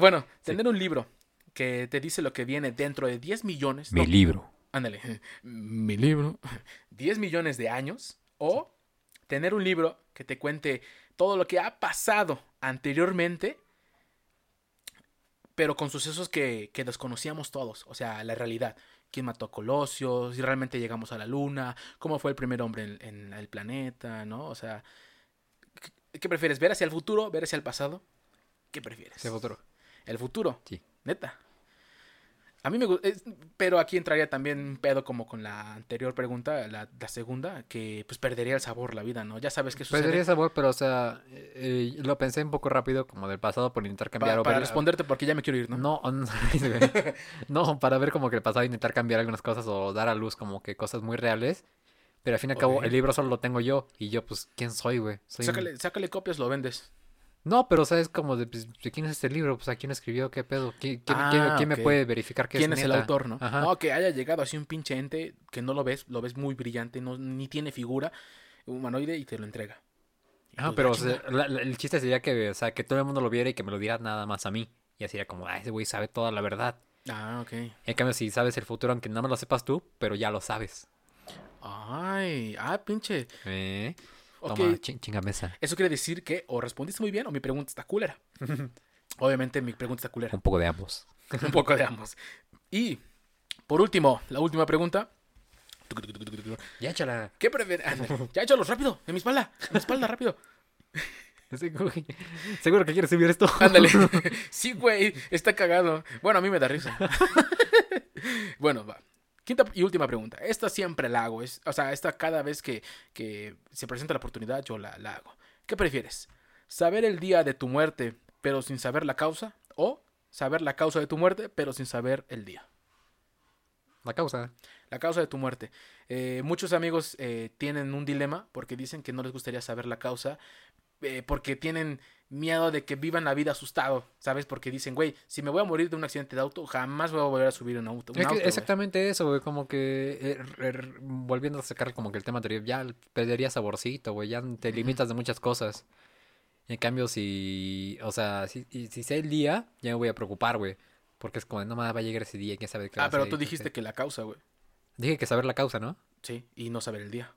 bueno, tener un libro que te dice lo que viene dentro de 10 millones. no, libro. ándale. Mi libro. 10 millones de años. O tener un libro que te cuente todo lo que ha pasado anteriormente. Pero con sucesos que, que desconocíamos todos. O sea, la realidad. ¿Quién mató a Colosio? Si realmente llegamos a la luna. ¿Cómo fue el primer hombre en, en el planeta? ¿No? O sea. ¿qué- ¿Qué prefieres? ¿Ver hacia el futuro? ¿Ver hacia el pasado? ¿Qué prefieres? Ese futuro. El futuro. Sí. Neta. A mí me gusta. Pero aquí entraría también un pedo como con la anterior pregunta, la, la segunda, que pues perdería el sabor la vida, ¿no? Ya sabes qué sucede. Perdería sabor, pero o sea, eh, lo pensé un poco rápido, como del pasado, por intentar Pa- cambiar o para ver- responderte porque ya me quiero ir, ¿no? No, no, no, para ver como que el pasado intentar cambiar algunas cosas o dar a luz como que cosas muy reales. Pero al fin y al cabo, el libro solo lo tengo yo. Y yo, pues, ¿quién soy, güey? Soy un- Sácale, sácale copias, lo vendes. No, pero o sea, es como de, pues, ¿de quién es este libro? Pues, ¿a quién escribió? ¿Qué pedo? ¿Quién, quién- Ah, quién- quién ok. me puede verificar que ¿Quién es es, el autor, no? Ajá. No, que haya llegado así un pinche ente que no lo ves, lo ves muy brillante, no, ni tiene figura, humanoide y te lo entrega. Pero "Ah, o sea, chinga". la- la- el chiste sería que, o sea, que todo el mundo lo viera y que me lo diera nada más a mí. Y así era como, ah, ese güey sabe toda la verdad. Ah, ok. En cambio, si sabes el futuro, aunque no me lo sepas tú, pero ya lo sabes. Ay, ah, pinche. ¿Eh? Toma, chin- chinga mesa. eso quiere decir que o respondiste muy bien o mi pregunta está culera. Obviamente mi pregunta está culera. Un poco de ambos. Un poco de ambos. Y, por último, la última pregunta. Ya échala. ¿Qué prefieres? Ándale, Ya échalos rápido, en mi espalda, en mi espalda, rápido. Seguro que quieres subir esto. Ándale. Sí, güey, está cagado. Bueno, a mí me da risa. Bueno, va. Quinta y última pregunta. Esta siempre la hago. Es, o sea, esta cada vez que, que se presenta la oportunidad, yo la, la hago. ¿Qué prefieres? ¿Saber el día de tu muerte, pero sin saber la causa? ¿O saber la causa de tu muerte, pero sin saber el día? La causa. La causa de tu muerte. Eh, muchos amigos eh, tienen un dilema porque dicen que no les gustaría saber la causa eh, porque tienen miedo de que vivan la vida asustado, ¿sabes? Porque dicen, güey, si me voy a morir de un accidente de auto, jamás voy a volver a subir un auto. un Es que auto, güey". exactamente eso, güey, como que eh, volviendo a sacar como que el tema anterior, ya perdería saborcito, güey, ya te limitas de muchas cosas. En cambio, si, o sea, si, si sé el día, ya me voy a preocupar, güey, porque es como, no más va a llegar ese día, quién sabe qué Ah, pero tú dijiste que la causa, güey. Dije que saber la causa, ¿no? Sí, y no saber el día.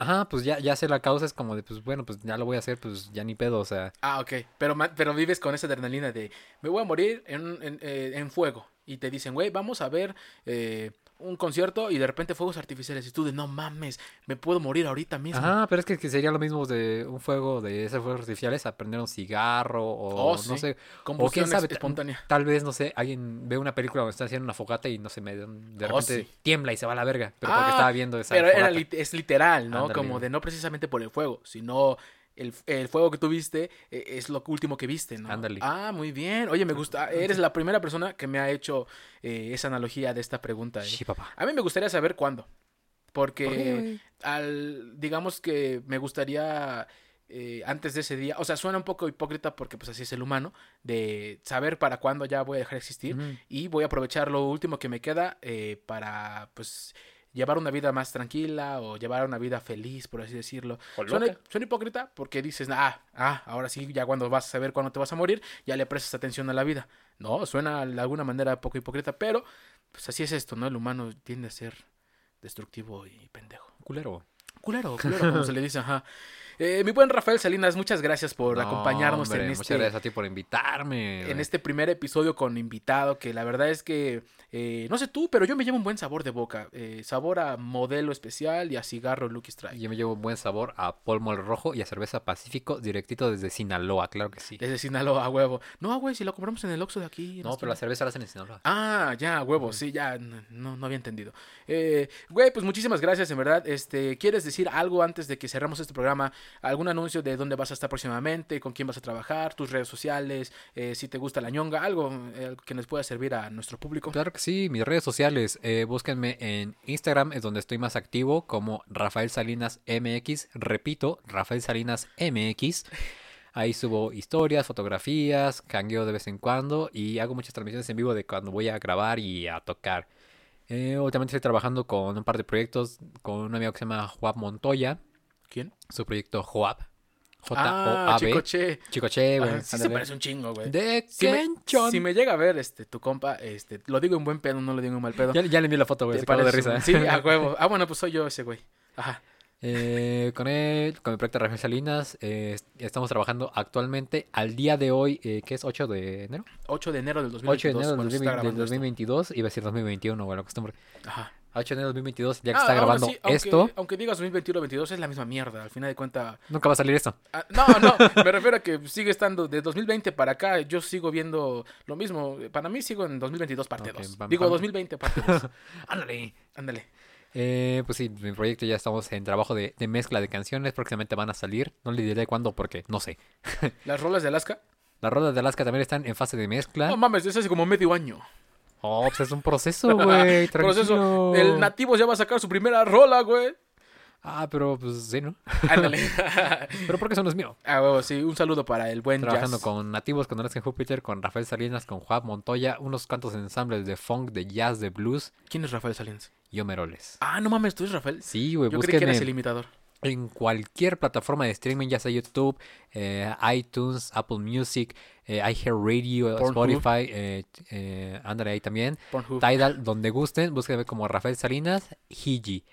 Ajá, pues ya, ya sé la causa, es como de, pues bueno, pues ya lo voy a hacer, pues ya ni pedo, o sea. Ah, ok. Pero, pero vives con esa adrenalina de, me voy a morir en, en, eh, en fuego. Y te dicen, güey, vamos a ver eh, un concierto y de repente fuegos artificiales. Y tú de, no mames, me puedo morir ahorita mismo. Ajá, pero es que, que sería lo mismo de un fuego, de esos fuegos artificiales, a prender un cigarro, o Oh, no sé, o quién sabe, espontánea. Tal vez, no sé, alguien ve una película donde están haciendo una fogata y no se me de Oh, repente sí. tiembla y se va a la verga. Pero porque Ah, estaba viendo esa Pero fogata. es literal, ¿no? Como de no precisamente por el fuego, sino el, el fuego que tú viste eh, es lo último que viste, ¿no? Ándale. Ah, muy bien. Oye, me gusta. Eres la primera persona que me ha hecho eh, esa analogía de esta pregunta. ¿eh? Sí, papá. A mí me gustaría saber cuándo. Porque al digamos que me gustaría eh, antes de ese día, o sea, suena un poco hipócrita porque pues así es el humano, de saber para cuándo ya voy a dejar de existir y voy a aprovechar lo último que me queda eh, para pues llevar una vida más tranquila o llevar una vida feliz, por así decirlo. Suena, suena hipócrita porque dices, ah, ah, ahora sí, ya cuando vas a saber cuándo te vas a morir, ya le prestas atención a la vida. No, suena de alguna manera poco hipócrita, pero pues así es esto, ¿no? El humano tiende a ser destructivo y pendejo. Culero. Culero, culero, como se le dice, ajá. Eh, mi buen Rafael Salinas, muchas gracias por No, acompañarnos hombre, en Muchas este, gracias a ti por invitarme. en güey. este primer episodio con invitado, que la verdad es que, eh, no sé tú, pero yo me llevo un buen sabor de boca. eh, sabor a modelo especial y a cigarro Lucky Strike. Yo me llevo un buen sabor a polmo al rojo y a cerveza Pacífico directito desde Sinaloa, claro que sí. Desde Sinaloa, a huevo. No, güey, si lo compramos en el Oxxo de aquí. No, pero la cerveza la hacen en Sinaloa. Ah, ya, huevo, sí, ya, no, no había entendido. Eh, güey, pues muchísimas gracias, en verdad. Este, ¿quieres decir algo antes de que cerramos este programa? ¿Algún anuncio de dónde vas a estar próximamente? ¿Con quién vas a trabajar? ¿Tus redes sociales? Eh, si te gusta la ñonga, algo eh, que nos pueda servir a nuestro público. Claro que sí, mis redes sociales, eh, búsquenme en Instagram, es donde estoy más activo, como Rafael Salinas MX, repito, Rafael Salinas MX. Ahí subo historias, fotografías, cangueo de vez en cuando y hago muchas transmisiones en vivo de cuando voy a grabar y a tocar. Eh, últimamente estoy trabajando con un par de proyectos con un amigo que se llama Joab Montoya, ¿Quién? su proyecto Joab. Ah, J-O-A-B. Chicoche. Chicoche, güey. Sí se parece un chingo, güey. De Si me, Kenchon. si me llega a ver este tu compa, este, lo digo en buen pedo, no lo digo en mal pedo. Ya, ya le envié la foto, güey. ¿Te Se cagó de parece risa. Sí, a huevo. Ah, bueno, pues soy yo ese güey. Ajá. Eh, con él, con mi proyecto Rafael Salinas, eh, estamos trabajando actualmente al día de hoy, eh, que es 8 de enero. 8 de enero del 2022. 8 de enero del, cuando se está 2020 del grabando esto. 2022, iba a decir 2021, güey, la costumbre. Ajá. 8 de enero del 2022, ya que Ah, está grabando aunque- esto, Aunque digas 2021 22 es la misma mierda. Al final de cuentas. nunca va a salir esto. Ah, no, no. me refiero a que sigue estando de 2020 para acá. Yo sigo viendo lo mismo. Para mí sigo en 2022 parte Ok, 2. va- Digo va- 2020 parte 2. Ándale. Ándale. Eh, pues sí, mi proyecto ya estamos en trabajo de, de mezcla de canciones, próximamente van a salir. No le diré cuándo porque no sé. Las rolas de Alaska. Las rodas de Alaska también están en fase de mezcla. No mames, eso hace como medio año. Oh, pues es un proceso, güey. Proceso. El nativo ya va a sacar su primera rola, güey. Ah, pero pues sí, ¿no? Ándale. Pero porque eso no es mío. ah, huevo, sí. Un saludo para el buen Trabajando jazz. con nativos, con Alaska Júpiter, con Rafael Salinas, con Juan Montoya, unos cuantos ensambles de funk, de jazz, de blues ¿Quién es Rafael Salinas? y Omeroles. Ah, no mames, tú eres Rafael. Sí, güey, Yo creí que busquen eras en, el imitador. En cualquier plataforma de streaming, ya sea YouTube, eh, iTunes, Apple Music, eh, iHeartRadio. Spotify, eh, eh, ándale ahí también. Pornhub. Tidal, donde gusten, búsquenme como Rafael Salinas, Higi,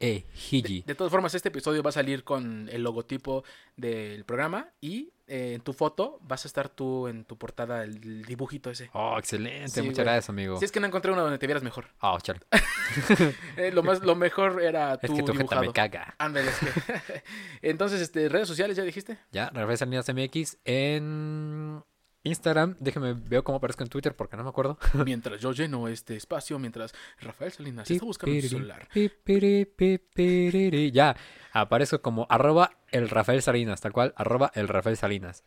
E. Hiji. De todas formas, este episodio va a salir con el logotipo del programa y eh, en tu foto vas a estar tú en tu portada, el dibujito ese. Oh, excelente. Sí, Muchas güey. gracias, amigo. Si es que no encontré uno donde te vieras mejor. Oh, chale. Eh, lo, más, lo mejor era Es tú que tu dibujado. me caga. Ándale, es que- Entonces, este, redes sociales, ¿ya dijiste? Ya, Salinas MX en Instagram. Déjeme, veo cómo aparezco en Twitter porque no me acuerdo. Mientras yo lleno este espacio, mientras Rafael Salinas está buscando su celular. Ya, aparezco como arroba el Rafael Salinas, tal cual, arroba el Rafael Salinas.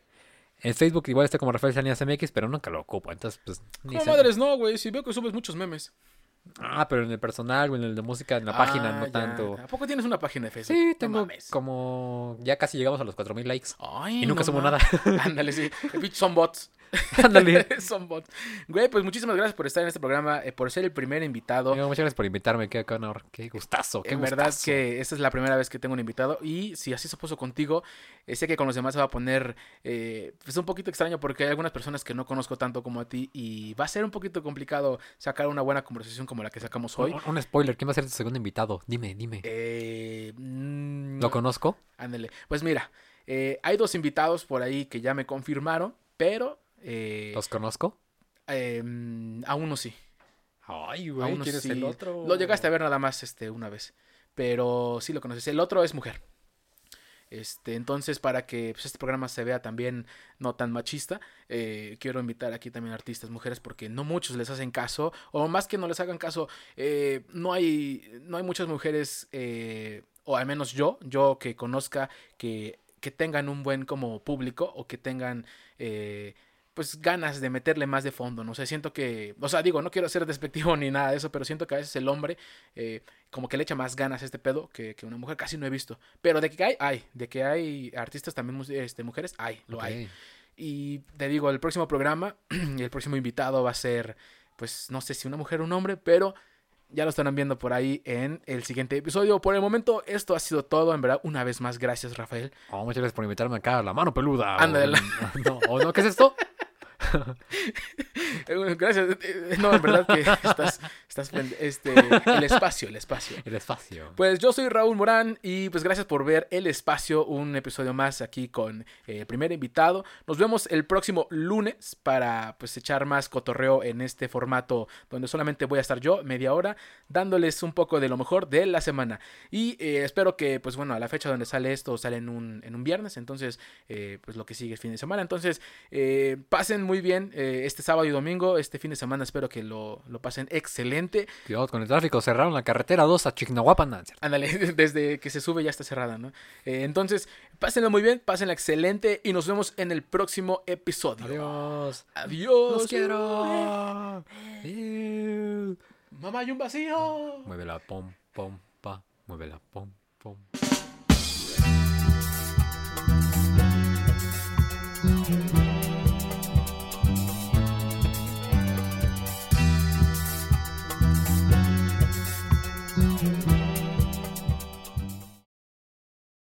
En Facebook igual está como Rafael Salinas MX, pero nunca lo ocupo, entonces pues... ni No, madres, no, güey. Si veo que subes muchos memes. Ah, pero en el personal o en el de música, en la página, Ah, no ya. tanto. ¿A poco tienes una página de Facebook? Sí, No tengo mames. como... Ya casi llegamos a los 4000 likes. Ay, Y nunca no subo nada. Ándale, sí. Son bots. Ándale. Son bots. Güey, pues muchísimas gracias por estar en este programa, eh, por ser el primer invitado. Amigo, muchas gracias por invitarme, qué, honor, qué gustazo, qué En verdad que esta es la primera vez que tengo un invitado y si así se puso contigo, eh, sé que con los demás se va a poner eh, pues un poquito extraño porque hay algunas personas que no conozco tanto como a ti y va a ser un poquito complicado sacar una buena conversación como la que sacamos hoy. Un, un spoiler, ¿quién va a ser tu segundo invitado? Dime, dime. Eh, mm, ¿Lo conozco? Ándale. Pues mira, hay dos invitados por ahí que ya me confirmaron, pero eh, ¿Los conozco? eh, mm, a uno sí. Ay, A uno sí. Lo llegaste a ver nada más este, una vez. Pero sí lo conoces. El otro es mujer. Este, entonces, para que pues, este programa se vea también no tan machista, eh, quiero invitar aquí también artistas mujeres porque no muchos les hacen caso, o más que no les hagan caso, eh, no, hay, no hay muchas mujeres, eh, o al menos yo, yo que conozca, que, que tengan un buen como público o que tengan... pues ganas de meterle más de fondo, no sé, siento que, o sea, digo, no quiero ser despectivo ni nada de eso, pero siento que a veces el hombre eh, como que le echa más ganas a este pedo que, que una mujer, casi no he visto, pero de que hay, hay, de que hay artistas también este, mujeres, hay, lo hay. Y te digo, el próximo programa, el próximo invitado va a ser, pues no sé si una mujer o un hombre, pero ya lo estarán viendo por ahí en el siguiente episodio. Por el momento, esto ha sido todo, en verdad, una vez más, gracias Rafael. Oh, muchas gracias por invitarme acá la mano peluda. Ándale. O, no, ¿o no, ¿qué es esto? Eh, Gracias. eh, eh, No, en verdad que estás, este, el espacio, el espacio. El espacio. Pues yo soy Raúl Morán y pues gracias por ver El Espacio, un episodio más aquí con eh, el primer invitado. Nos vemos el próximo lunes para pues echar más cotorreo en este formato donde solamente voy a estar yo media hora dándoles un poco de lo mejor de la semana. Y eh, espero que pues bueno, a la fecha donde sale esto sale en un, en un viernes, entonces eh, pues lo que sigue es fin de semana. Entonces pasen muy bien eh, este sábado y domingo, este fin de semana espero que lo, lo pasen excelente. Cuidado con el tráfico, cerraron la carretera 2 a Chignahuapan. No. Ándale, desde que se sube ya está cerrada, ¿no? Eh, entonces, pásenlo muy bien, pásenla excelente y nos vemos en el próximo episodio. Adiós. Adiós. Los quiero. Adiós. Mamá, hay un vacío. Muévela, pom, pom, pa. Muévela, pom, pom.